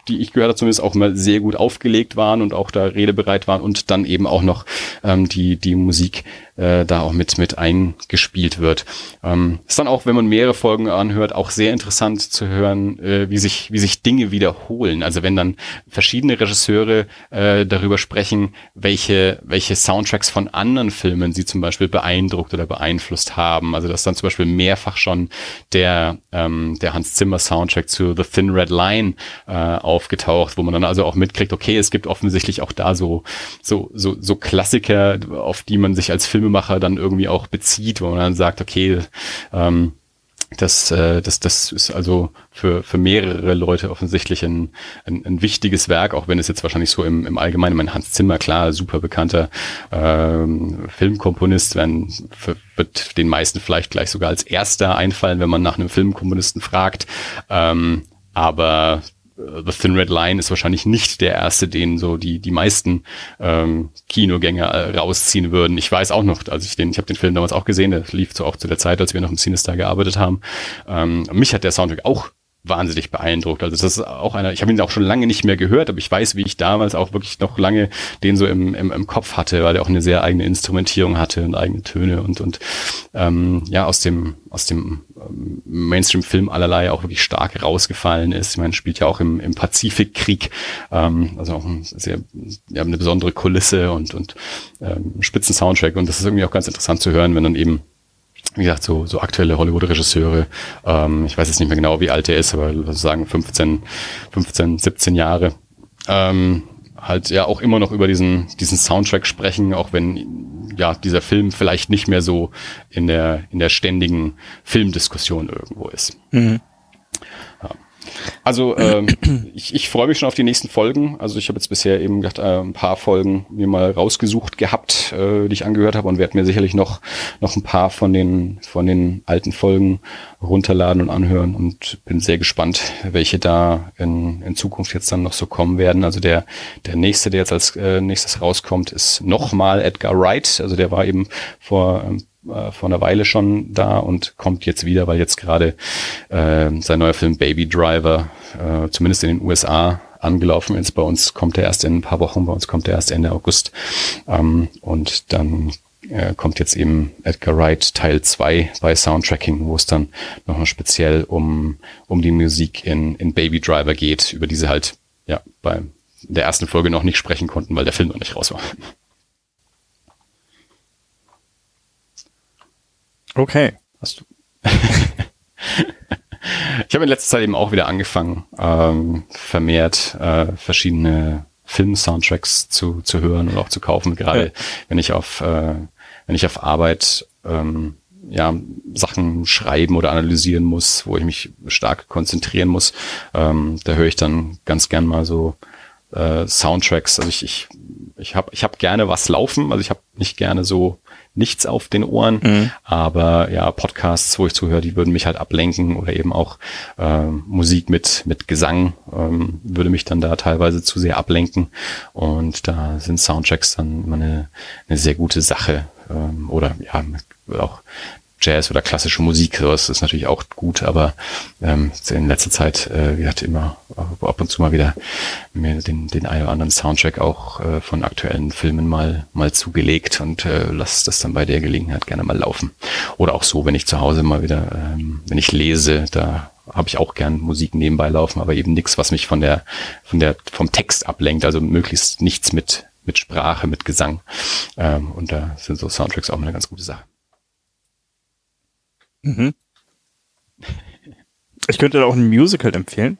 die ich gehört habe, zumindest auch immer sehr gut aufgelegt waren und auch da redebereit waren und dann eben auch noch ähm, die, die Musik äh, da auch mit, mit eingespielt wird. Ähm, ist dann auch, wenn man mehrere Folgen anhört, auch sehr interessant zu hören, äh, wie sich, wie sich Dinge wiederholen. Also wenn dann verschiedene Regisseure äh, darüber sprechen, welche, welche Soundtracks von anderen Filmen sie zum Beispiel beeindruckt oder beeinflusst haben. Also dass dann zum Beispiel mehrfach schon der, ähm, der Hans Zimmer Soundtrack zu The Thin Red Line äh, aufgetaucht, wo man dann also auch mitkriegt, okay, es gibt offensichtlich auch da so, so, so, so Klassiker, auf die man sich als Filmemacher dann irgendwie auch bezieht, wo man dann sagt, okay, ähm, das, äh, das, das ist also für, für mehrere Leute offensichtlich ein, ein, ein wichtiges Werk, auch wenn es jetzt wahrscheinlich so im, im Allgemeinen, mein Hans Zimmer, klar, super bekannter ähm, Filmkomponist, wenn, für, wird den meisten vielleicht gleich sogar als erster einfallen, wenn man nach einem Filmkomponisten fragt. Ähm, aber The Thin Red Line ist wahrscheinlich nicht der erste, den so die die meisten ähm, Kinogänger äh, rausziehen würden. Ich weiß auch noch, als ich den, ich habe den Film damals auch gesehen, der lief so auch zu der Zeit, als wir noch im Cinestar gearbeitet haben. Ähm, mich hat der Soundtrack auch wahnsinnig beeindruckt. Also das ist auch einer, ich habe ihn auch schon lange nicht mehr gehört, aber ich weiß, wie ich damals auch wirklich noch lange den so im, im, im Kopf hatte, weil er auch eine sehr eigene Instrumentierung hatte und eigene Töne und und ähm, ja aus dem aus dem Mainstream-Film allerlei auch wirklich stark rausgefallen ist. Ich meine, spielt ja auch im, im Pazifikkrieg, ähm, also auch ein sehr, ja, eine besondere Kulisse und und ähm, spitzen Soundtrack und das ist irgendwie auch ganz interessant zu hören, wenn dann eben wie gesagt, so, so aktuelle Hollywood-Regisseure, ähm, ich weiß jetzt nicht mehr genau, wie alt er ist, aber sagen 15, 15, 17 Jahre, ähm, halt ja auch immer noch über diesen, diesen Soundtrack sprechen, auch wenn ja dieser Film vielleicht nicht mehr so in der, in der ständigen Filmdiskussion irgendwo ist. Mhm. Also ähm, ich, ich freue mich schon auf die nächsten Folgen. Also ich habe jetzt bisher eben gedacht, äh, ein paar Folgen mir mal rausgesucht gehabt, äh, die ich angehört habe und werde mir sicherlich noch noch ein paar von den von den alten Folgen runterladen und anhören und bin sehr gespannt, welche da in, in Zukunft jetzt dann noch so kommen werden. Also der der nächste, der jetzt als äh, nächstes rauskommt, ist nochmal Edgar Wright. Also der war eben vor ähm, äh, vor einer Weile schon da und kommt jetzt wieder, weil jetzt gerade äh, sein neuer Film Baby Driver, äh, zumindest in den USA, angelaufen ist. Bei uns kommt er erst in ein paar Wochen, bei uns kommt er erst Ende August. Ähm, und dann äh, kommt jetzt eben Edgar Wright Teil 2 bei Soundtracking, wo es dann nochmal speziell um, um die Musik in, in Baby Driver geht, über diese halt ja bei der ersten Folge noch nicht sprechen konnten, weil der Film noch nicht raus war. Okay. Hast du? ich habe in letzter Zeit eben auch wieder angefangen, ähm, vermehrt äh, verschiedene Film-Soundtracks zu, zu hören und auch zu kaufen. Gerade ja. wenn ich auf äh, wenn ich auf Arbeit ähm, ja, Sachen schreiben oder analysieren muss, wo ich mich stark konzentrieren muss, ähm, da höre ich dann ganz gern mal so äh, Soundtracks. Also ich ich ich habe ich hab gerne was laufen, also ich habe nicht gerne so nichts auf den Ohren. Mhm. Aber ja, Podcasts, wo ich zuhöre, die würden mich halt ablenken oder eben auch ähm, Musik mit, mit Gesang ähm, würde mich dann da teilweise zu sehr ablenken. Und da sind Soundtracks dann immer eine, eine sehr gute Sache. Ähm, oder ja, auch Jazz oder klassische Musik, sowas ist natürlich auch gut, aber ähm, in letzter Zeit, äh, wir hatten immer ab und zu mal wieder mir den, den einen oder anderen Soundtrack auch äh, von aktuellen Filmen mal, mal zugelegt und äh, lass das dann bei der Gelegenheit gerne mal laufen. Oder auch so, wenn ich zu Hause mal wieder, ähm, wenn ich lese, da habe ich auch gern Musik nebenbei laufen, aber eben nichts, was mich von der, von der, vom Text ablenkt, also möglichst nichts mit, mit Sprache, mit Gesang. Ähm, und da sind so Soundtracks auch mal eine ganz gute Sache. Mhm. Ich könnte da auch ein Musical empfehlen.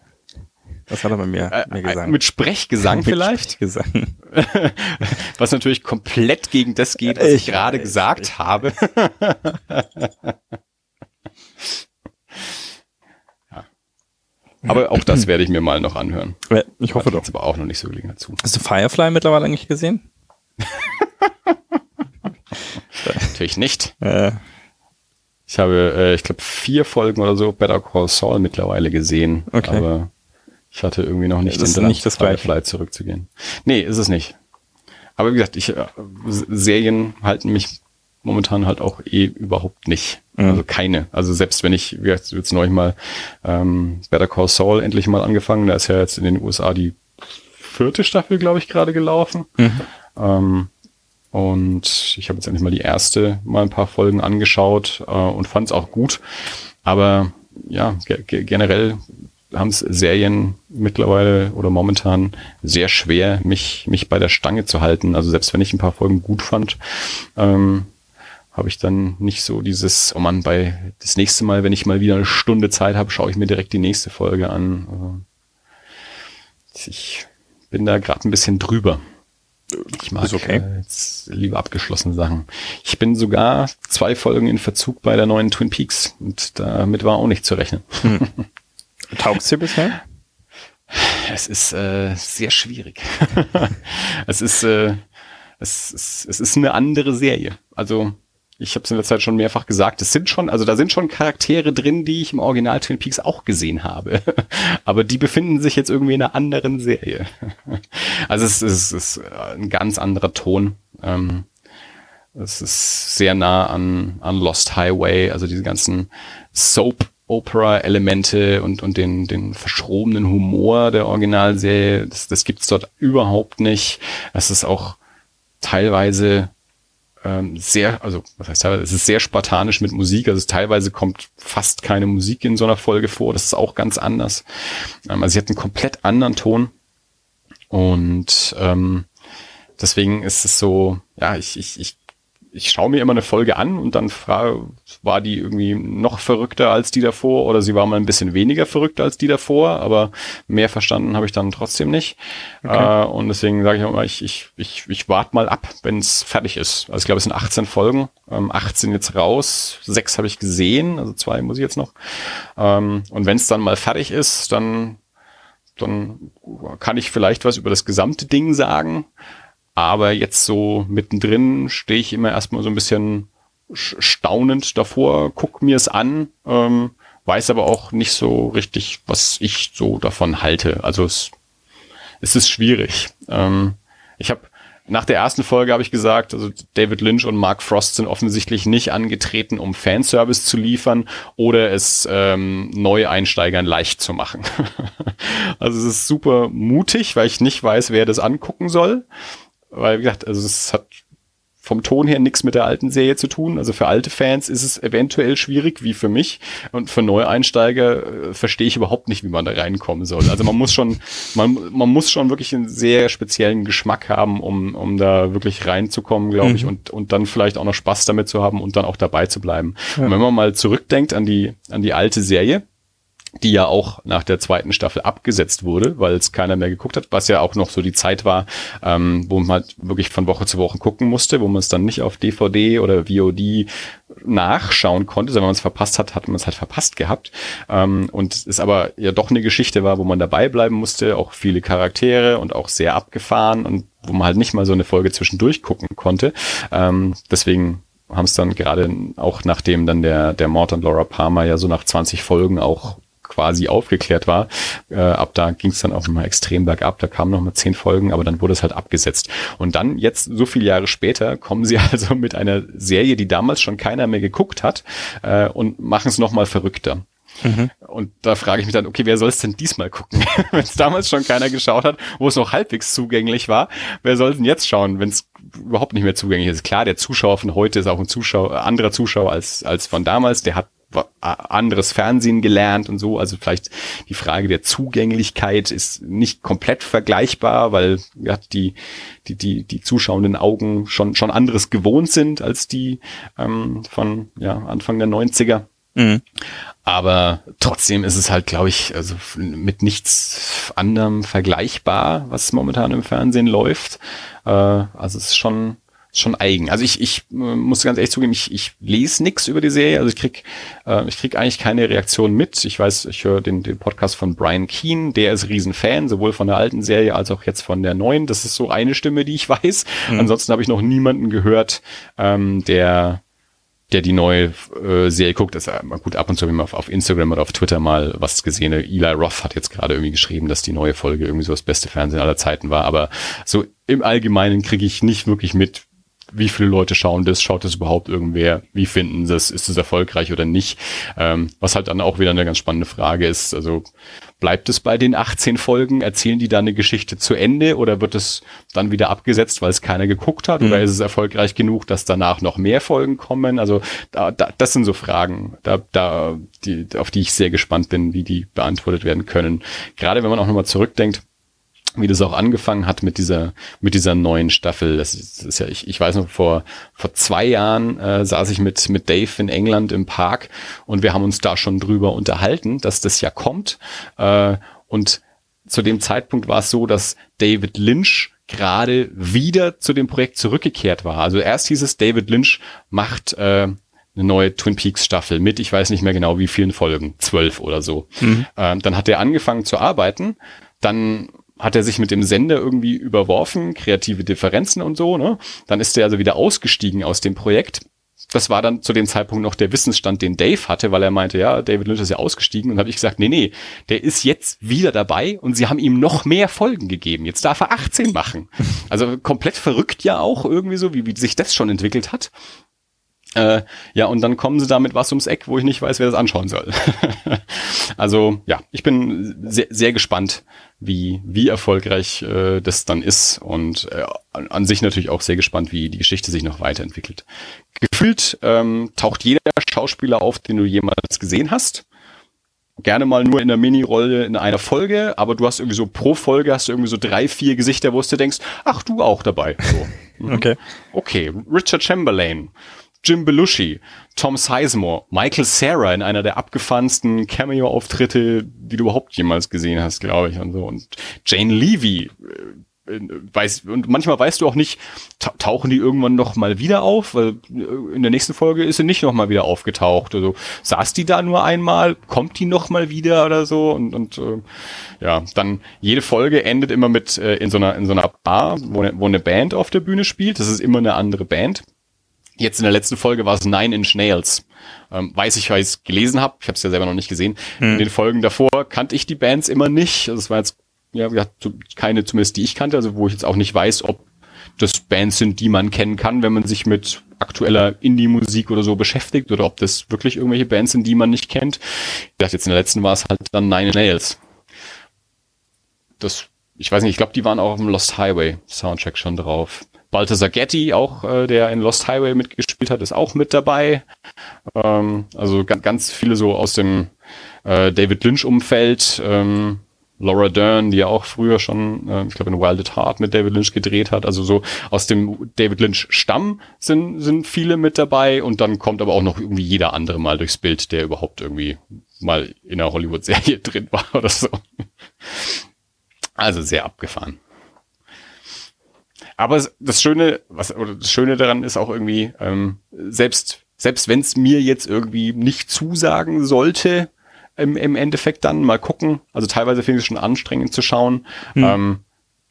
Das hat er bei mir, äh, mir gesagt. Mit Sprechgesang mit vielleicht? Sprechgesang. was natürlich komplett gegen das geht, was ich, ich gerade gesagt ich. habe. ja. Aber auch das werde ich mir mal noch anhören. Ich hoffe doch. aber auch noch nicht so Gelegenheit zu. Hast du Firefly mittlerweile eigentlich gesehen? Natürlich nicht. Äh, ich habe, äh, ich glaube, vier Folgen oder so Better Call Saul mittlerweile gesehen. Okay. Aber ich hatte irgendwie noch nicht das den nicht das Firefly zurückzugehen. Nee, ist es nicht. Aber wie gesagt, ich, äh, Serien halten mich momentan halt auch eh überhaupt nicht. Mhm. Also keine. Also selbst wenn ich, wie gesagt, jetzt neulich mal ähm, Better Call Saul endlich mal angefangen, da ist ja jetzt in den USA die vierte Staffel, glaube ich, gerade gelaufen. Mhm. Ähm, Und ich habe jetzt endlich mal die erste mal ein paar Folgen angeschaut äh, und fand es auch gut. Aber ja, ge generell haben es Serien mittlerweile oder momentan sehr schwer, mich, mich bei der Stange zu halten. Also selbst wenn ich ein paar Folgen gut fand, ähm, habe ich dann nicht so dieses, oh man, bei das nächste Mal, wenn ich mal wieder eine Stunde Zeit habe, schaue ich mir direkt die nächste Folge an. Also ich bin da gerade ein bisschen drüber. Ich mag okay. äh, jetzt lieber abgeschlossene Sachen. Ich bin sogar zwei Folgen in Verzug bei der neuen Twin Peaks und damit war auch nicht zu rechnen. Hm. Taugt's dir bisher? Es ist äh, sehr schwierig. es ist äh, es, es, es ist eine andere Serie. Also ich habe es in der Zeit schon mehrfach gesagt, es sind schon, also da sind schon Charaktere drin, die ich im Original Twin Peaks auch gesehen habe. Aber die befinden sich jetzt irgendwie in einer anderen Serie. Also es ist, es ist ein ganz anderer Ton. Ähm, es ist sehr nah an, an Lost Highway, also diese ganzen Soap Opera-Elemente und, und den, den verschrobenen Humor der Originalserie, das, das gibt's dort überhaupt nicht. Es ist auch teilweise ähm, sehr, also was heißt teilweise, es ist sehr spartanisch mit Musik, also teilweise kommt fast keine Musik in so einer Folge vor, das ist auch ganz anders. Ähm, also sie hat einen komplett anderen Ton. Und ähm, deswegen ist es so, ja, ich, ich, ich ich schaue mir immer eine Folge an und dann frage, war die irgendwie noch verrückter als die davor oder sie war mal ein bisschen weniger verrückt als die davor, aber mehr verstanden habe ich dann trotzdem nicht. Okay. Äh, und deswegen sage ich immer, ich, ich, ich, ich warte mal ab, wenn es fertig ist. Also ich glaube, es sind 18 Folgen, ähm, 18 jetzt raus, sechs habe ich gesehen, also zwei muss ich jetzt noch. Ähm, und wenn es dann mal fertig ist, dann dann kann ich vielleicht was über das gesamte Ding sagen. Aber jetzt so mittendrin stehe ich immer erstmal so ein bisschen staunend davor, guck mir es an, ähm, weiß aber auch nicht so richtig, was ich so davon halte. Also es, es ist schwierig. Ähm, ich habe nach der ersten Folge habe ich gesagt, also David Lynch und Mark Frost sind offensichtlich nicht angetreten, um Fanservice zu liefern oder es ähm, Neueinsteigern leicht zu machen. also es ist super mutig, weil ich nicht weiß, wer das angucken soll. Weil, wie gesagt, also es hat vom Ton her nichts mit der alten Serie zu tun. Also für alte Fans ist es eventuell schwierig, wie für mich. Und für Neueinsteiger äh, verstehe ich überhaupt nicht, wie man da reinkommen soll. Also man muss schon, man, man muss schon wirklich einen sehr speziellen Geschmack haben, um, um da wirklich reinzukommen, glaube mhm. ich, und, und dann vielleicht auch noch Spaß damit zu haben und dann auch dabei zu bleiben. Ja. Und wenn man mal zurückdenkt an die, an die alte Serie, die ja auch nach der zweiten Staffel abgesetzt wurde, weil es keiner mehr geguckt hat, was ja auch noch so die Zeit war, ähm, wo man halt wirklich von Woche zu Woche gucken musste, wo man es dann nicht auf DVD oder VOD nachschauen konnte, sondern wenn man es verpasst hat, hat man es halt verpasst gehabt. Ähm, und es aber ja doch eine Geschichte war, wo man dabei bleiben musste, auch viele Charaktere und auch sehr abgefahren und wo man halt nicht mal so eine Folge zwischendurch gucken konnte. Ähm, deswegen haben es dann gerade auch nachdem dann der, der Mord an Laura Palmer ja so nach 20 Folgen auch quasi aufgeklärt war. Äh, ab da ging es dann auch nochmal extrem bergab. Da kamen nochmal zehn Folgen, aber dann wurde es halt abgesetzt. Und dann, jetzt so viele Jahre später, kommen sie also mit einer Serie, die damals schon keiner mehr geguckt hat, äh, und machen es nochmal verrückter. Mhm. Und da frage ich mich dann, okay, wer soll es denn diesmal gucken? wenn es damals schon keiner geschaut hat, wo es noch halbwegs zugänglich war, wer soll denn jetzt schauen, wenn es überhaupt nicht mehr zugänglich ist? Klar, der Zuschauer von heute ist auch ein Zuschauer, anderer Zuschauer als, als von damals, der hat anderes Fernsehen gelernt und so. Also vielleicht die Frage der Zugänglichkeit ist nicht komplett vergleichbar, weil ja, die, die, die, die zuschauenden Augen schon, schon anderes gewohnt sind als die ähm, von ja, Anfang der 90er. Mhm. Aber trotzdem ist es halt, glaube ich, also mit nichts anderem vergleichbar, was momentan im Fernsehen läuft. Äh, also es ist schon, schon eigen. Also ich, ich äh, muss ganz ehrlich zugeben, ich, ich lese nix über die Serie. Also ich krieg, äh, ich krieg eigentlich keine Reaktion mit. Ich weiß, ich höre den, den Podcast von Brian Keane, der ist Riesenfan, sowohl von der alten Serie als auch jetzt von der neuen. Das ist so eine Stimme, die ich weiß. Mhm. Ansonsten habe ich noch niemanden gehört, ähm, der der die neue äh, Serie guckt, ist äh, gut ab und zu immer auf, auf Instagram oder auf Twitter mal was gesehen. Eli Roth hat jetzt gerade irgendwie geschrieben, dass die neue Folge irgendwie so das beste Fernsehen aller Zeiten war. Aber so im Allgemeinen kriege ich nicht wirklich mit, wie viele Leute schauen das, schaut das überhaupt irgendwer, wie finden sie es, ist es erfolgreich oder nicht. Ähm, was halt dann auch wieder eine ganz spannende Frage ist. Also bleibt es bei den 18 Folgen, erzählen die da eine Geschichte zu Ende oder wird es dann wieder abgesetzt, weil es keiner geguckt hat? Mhm. Oder ist es erfolgreich genug, dass danach noch mehr Folgen kommen? Also da, da, das sind so Fragen, da, da, die, auf die ich sehr gespannt bin, wie die beantwortet werden können. Gerade wenn man auch nochmal zurückdenkt, wie das auch angefangen hat mit dieser mit dieser neuen Staffel. Das ist, das ist ja ich, ich weiß noch vor vor zwei Jahren äh, saß ich mit mit Dave in England im Park und wir haben uns da schon drüber unterhalten, dass das ja kommt äh, und zu dem Zeitpunkt war es so, dass David Lynch gerade wieder zu dem Projekt zurückgekehrt war. Also erst hieß es, David Lynch macht äh, eine neue Twin Peaks Staffel mit, ich weiß nicht mehr genau wie vielen Folgen, zwölf oder so. Mhm. Ähm, dann hat er angefangen zu arbeiten, dann hat er sich mit dem Sender irgendwie überworfen, kreative Differenzen und so, ne? Dann ist er also wieder ausgestiegen aus dem Projekt. Das war dann zu dem Zeitpunkt noch der Wissensstand, den Dave hatte, weil er meinte, ja, David Lynch ist ja ausgestiegen. Und habe ich gesagt, nee, nee, der ist jetzt wieder dabei und sie haben ihm noch mehr Folgen gegeben. Jetzt darf er 18 machen. Also komplett verrückt ja auch irgendwie so, wie, wie sich das schon entwickelt hat. Äh, ja, und dann kommen sie damit was ums Eck, wo ich nicht weiß, wer das anschauen soll. also ja, ich bin sehr, sehr gespannt, wie, wie erfolgreich äh, das dann ist und äh, an sich natürlich auch sehr gespannt, wie die Geschichte sich noch weiterentwickelt. Gefühlt ähm, taucht jeder Schauspieler auf, den du jemals gesehen hast. Gerne mal nur in der Mini-Rolle in einer Folge, aber du hast irgendwie so pro Folge hast du irgendwie so drei, vier Gesichter, wo du denkst, ach du auch dabei. So. Okay. Okay, Richard Chamberlain Jim Belushi, Tom Sizemore, Michael Sarah in einer der abgefahrensten Cameo-Auftritte, die du überhaupt jemals gesehen hast, glaube ich, und so. Und Jane Levy, äh, weiß, und manchmal weißt du auch nicht, tauchen die irgendwann noch mal wieder auf, weil äh, in der nächsten Folge ist sie nicht noch mal wieder aufgetaucht. Also saß die da nur einmal, kommt die noch mal wieder oder so und, und äh, ja, dann jede Folge endet immer mit äh, in so einer in so einer Bar, wo, ne, wo eine Band auf der Bühne spielt. Das ist immer eine andere Band. Jetzt in der letzten Folge war es Nine Inch Nails. Ähm, weiß ich, weil ich es gelesen habe. Ich habe es ja selber noch nicht gesehen. Hm. In den Folgen davor kannte ich die Bands immer nicht. Also es war jetzt ja, keine zumindest, die ich kannte. Also wo ich jetzt auch nicht weiß, ob das Bands sind, die man kennen kann, wenn man sich mit aktueller Indie-Musik oder so beschäftigt oder ob das wirklich irgendwelche Bands sind, die man nicht kennt. Ich dachte, jetzt in der letzten war es halt dann Nine Inch Nails. Das, ich weiß nicht, ich glaube, die waren auch auf dem Lost Highway Soundtrack schon drauf. Balthasar Getty, auch äh, der in Lost Highway mitgespielt hat, ist auch mit dabei. Ähm, also ganz, ganz viele so aus dem äh, David Lynch-Umfeld. Ähm, Laura Dern, die ja auch früher schon, äh, ich glaube, in Wild at Heart mit David Lynch gedreht hat. Also so aus dem David Lynch-Stamm sind, sind viele mit dabei und dann kommt aber auch noch irgendwie jeder andere mal durchs Bild, der überhaupt irgendwie mal in einer Hollywood-Serie drin war oder so. Also sehr abgefahren. Aber das Schöne, was oder das Schöne daran ist auch irgendwie, ähm, selbst selbst wenn es mir jetzt irgendwie nicht zusagen sollte, im, im Endeffekt dann mal gucken. Also teilweise finde ich es schon anstrengend zu schauen. Mhm. Ähm,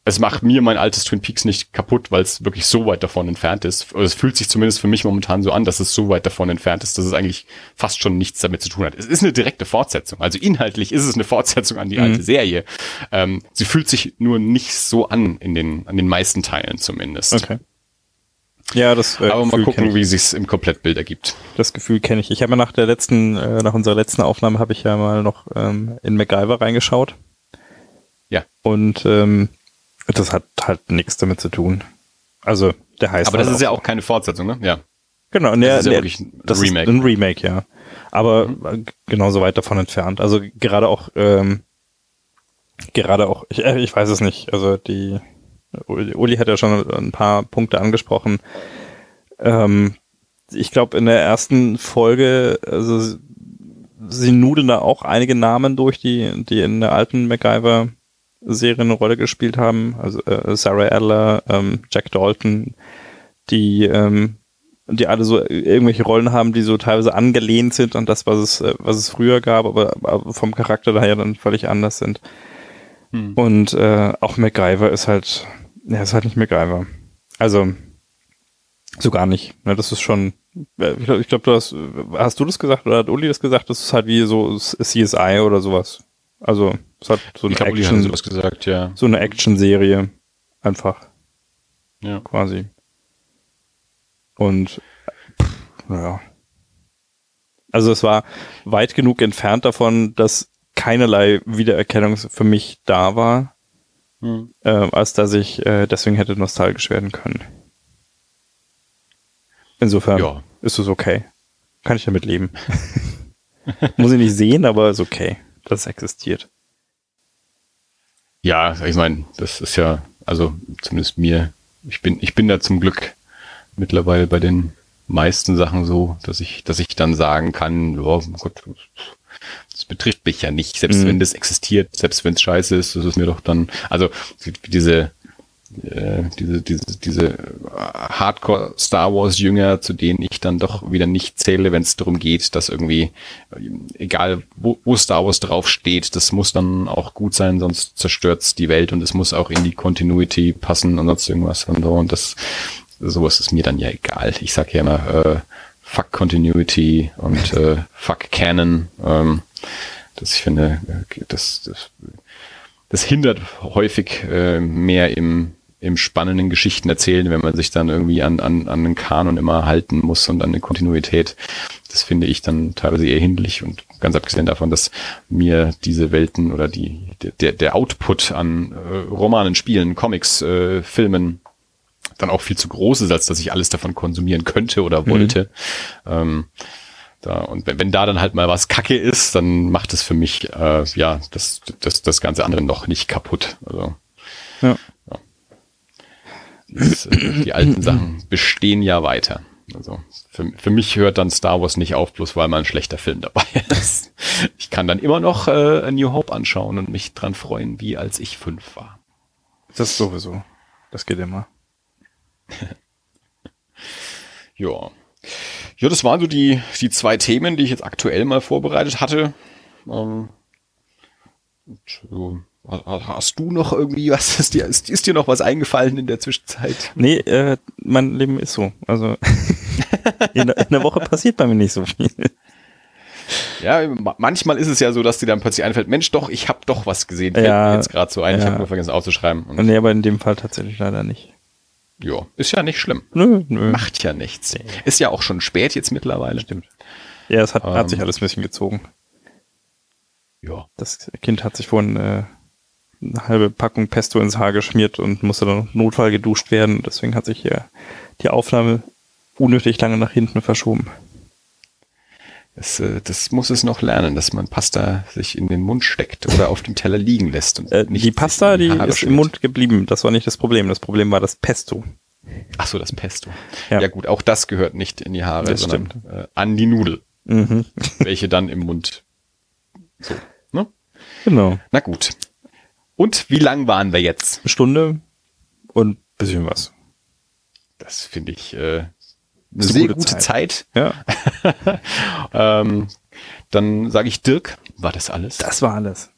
es macht mir mein altes Twin Peaks nicht kaputt, weil es wirklich so weit davon entfernt ist. Es fühlt sich zumindest für mich momentan so an, dass es so weit davon entfernt ist, dass es eigentlich fast schon nichts damit zu tun hat. Es ist eine direkte Fortsetzung. Also inhaltlich ist es eine Fortsetzung an die mhm. alte Serie. Ähm, sie fühlt sich nur nicht so an in den, an den meisten Teilen zumindest. Okay. Ja, das. Äh, Aber mal gucken, wie sich's im Komplettbild ergibt. Das Gefühl kenne ich. Ich habe nach der letzten, äh, nach unserer letzten Aufnahme habe ich ja mal noch ähm, in MacGyver reingeschaut. Ja. Und ähm, das hat halt nichts damit zu tun. Also, der heißt. Aber das halt ist ja auch keine Fortsetzung, ne? Ja. Genau, und der, das ist ja der, wirklich ein das Remake. Ein Remake, ja. Aber mhm. genauso weit davon entfernt. Also gerade auch, ähm, gerade auch, ich, äh, ich weiß es nicht. Also die Uli hat ja schon ein paar Punkte angesprochen. Ähm, ich glaube, in der ersten Folge, also sie nudeln da auch einige Namen durch, die, die in der alten MacGyver Serie eine Rolle gespielt haben. Also äh, Sarah Adler, ähm, Jack Dalton, die, ähm, die alle so irgendwelche Rollen haben, die so teilweise angelehnt sind an das, was es, äh, was es früher gab, aber, aber vom Charakter daher dann völlig anders sind. Hm. Und äh, auch MacGyver ist halt, ja, ist halt nicht MacGyver. Also so gar nicht. Ne, das ist schon, äh, ich glaube, glaub, du hast, hast du das gesagt oder hat Uli das gesagt? Das ist halt wie so CSI oder sowas. Also es hat so eine glaub, Action, sowas gesagt, ja. So eine Action-Serie einfach. Ja. Quasi. Und pff, naja. Also es war weit genug entfernt davon, dass keinerlei Wiedererkennung für mich da war, Hm. äh, als dass ich äh, deswegen hätte nostalgisch werden können. Insofern Ja. ist es okay. Kann ich damit leben. Muss ich nicht sehen, aber ist okay, dass es existiert. Ja, ich meine, das ist ja, also zumindest mir, ich bin, ich bin da zum Glück mittlerweile bei den meisten Sachen so, dass ich, dass ich dann sagen kann, ja, Gott, das betrifft mich ja nicht, selbst Mhm. wenn das existiert, selbst wenn es scheiße ist, das ist mir doch dann, also diese, äh, diese, diese, diese Hardcore Star Wars Jünger, zu denen ich dann doch wieder nicht zähle, wenn es darum geht, dass irgendwie, äh, egal wo, wo Star Wars draufsteht, das muss dann auch gut sein, sonst zerstört's die Welt und es muss auch in die Continuity passen und sonst irgendwas und so und das, sowas ist mir dann ja egal. Ich sag ja immer, äh, fuck Continuity und äh, fuck Canon. Ähm, das ich finde, äh, das, das, das hindert häufig äh, mehr im, im spannenden Geschichten erzählen, wenn man sich dann irgendwie an, an, an den Kanon immer halten muss und an eine Kontinuität. Das finde ich dann teilweise eher hinderlich und ganz abgesehen davon, dass mir diese Welten oder die, der, der Output an äh, Romanen, Spielen, Comics, äh, Filmen dann auch viel zu groß ist, als dass ich alles davon konsumieren könnte oder wollte. Ähm, da, und wenn, wenn da dann halt mal was Kacke ist, dann macht es für mich äh, ja das, das, das ganze andere noch nicht kaputt. Also Ja. Das, äh, die alten Sachen bestehen ja weiter. Also für, für mich hört dann Star Wars nicht auf, bloß weil mal ein schlechter Film dabei ist. Ich kann dann immer noch äh, A New Hope anschauen und mich dran freuen, wie als ich fünf war. Das sowieso. Das geht immer. Ja. Ja, das waren so die, die zwei Themen, die ich jetzt aktuell mal vorbereitet hatte. Ähm, und, so, ha- hast du noch irgendwie was? Ist dir, ist, ist dir noch was eingefallen in der Zwischenzeit? Nee, äh, mein Leben ist so. Also in, der- in der Woche passiert bei mir nicht so viel. Ja, ma- manchmal ist es ja so, dass dir dann plötzlich einfällt, Mensch, doch, ich habe doch was gesehen. Fällt Ja, mir jetzt gerade so ein, ich ja. habe nur vergessen aufzuschreiben. Und, Nee, aber in dem Fall tatsächlich leider nicht. ja, ist ja nicht schlimm. Nö, nö. Macht ja nichts. Ist ja auch schon spät jetzt mittlerweile. Stimmt. Ja, es hat, Ähm. hat sich alles ein bisschen gezogen. Ja. Das Kind hat sich vorhin äh, eine halbe Packung Pesto ins Haar geschmiert und musste dann Notfall geduscht werden. Deswegen hat sich hier die Aufnahme unnötig lange nach hinten verschoben. Das, äh, das muss es noch lernen, dass man Pasta sich in den Mund steckt oder auf dem Teller liegen lässt. Und Äh, nicht die Pasta, die ist schmiert. im Mund geblieben. Das war nicht das Problem. Das Problem war das Pesto. Ach so, das Pesto. Ja. Ja. gut, auch das gehört nicht in die Haare, Das sondern äh, an die Nudel, Mhm. welche dann im Mund. So, ne? Genau. Na gut. Und wie lang waren wir jetzt? Eine Stunde und bisschen was. Das finde ich äh, eine sehr gute gute Zeit. Ja, Ähm, dann sage ich Dirk, war das alles? das war alles.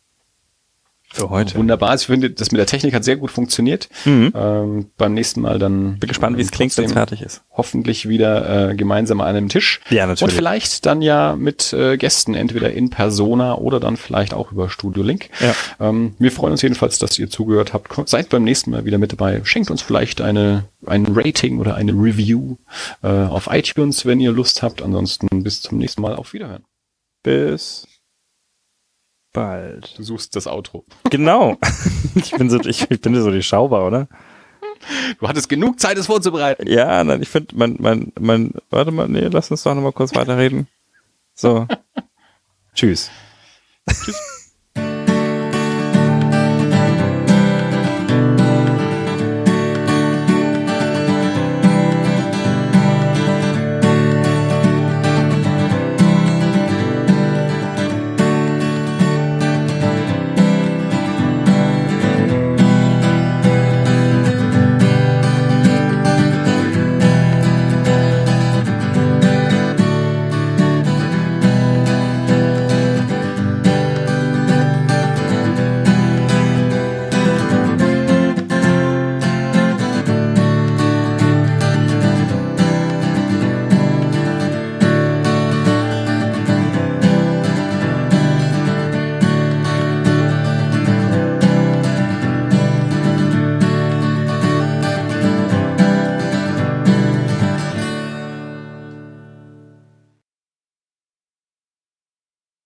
Für heute. Wunderbar. Ich finde, das mit der Technik hat sehr gut funktioniert. Mhm. Ähm, beim nächsten Mal dann. Bin gespannt, wie es klingt, wenn es fertig ist. Hoffentlich wieder äh, gemeinsam an einem Tisch. Ja, natürlich. Und vielleicht dann ja mit äh, Gästen, entweder in Persona oder dann vielleicht auch über Studio Link. Ja. Ähm, wir freuen uns jedenfalls, dass ihr zugehört habt. Seid beim nächsten Mal wieder mit dabei. Schenkt uns vielleicht eine, ein Rating oder eine Review äh, auf iTunes, wenn ihr Lust habt. Ansonsten bis zum nächsten Mal. Auf Wiederhören. Bis bald. Du suchst das Outro. Genau. Ich bin so, ich, ich bin so die Schauber, oder? Du hattest genug Zeit, es vorzubereiten. Ja, nein, ich finde, man, man, man, warte mal, nee, lass uns doch noch mal kurz weiterreden. So. Tschüss. Tschüss.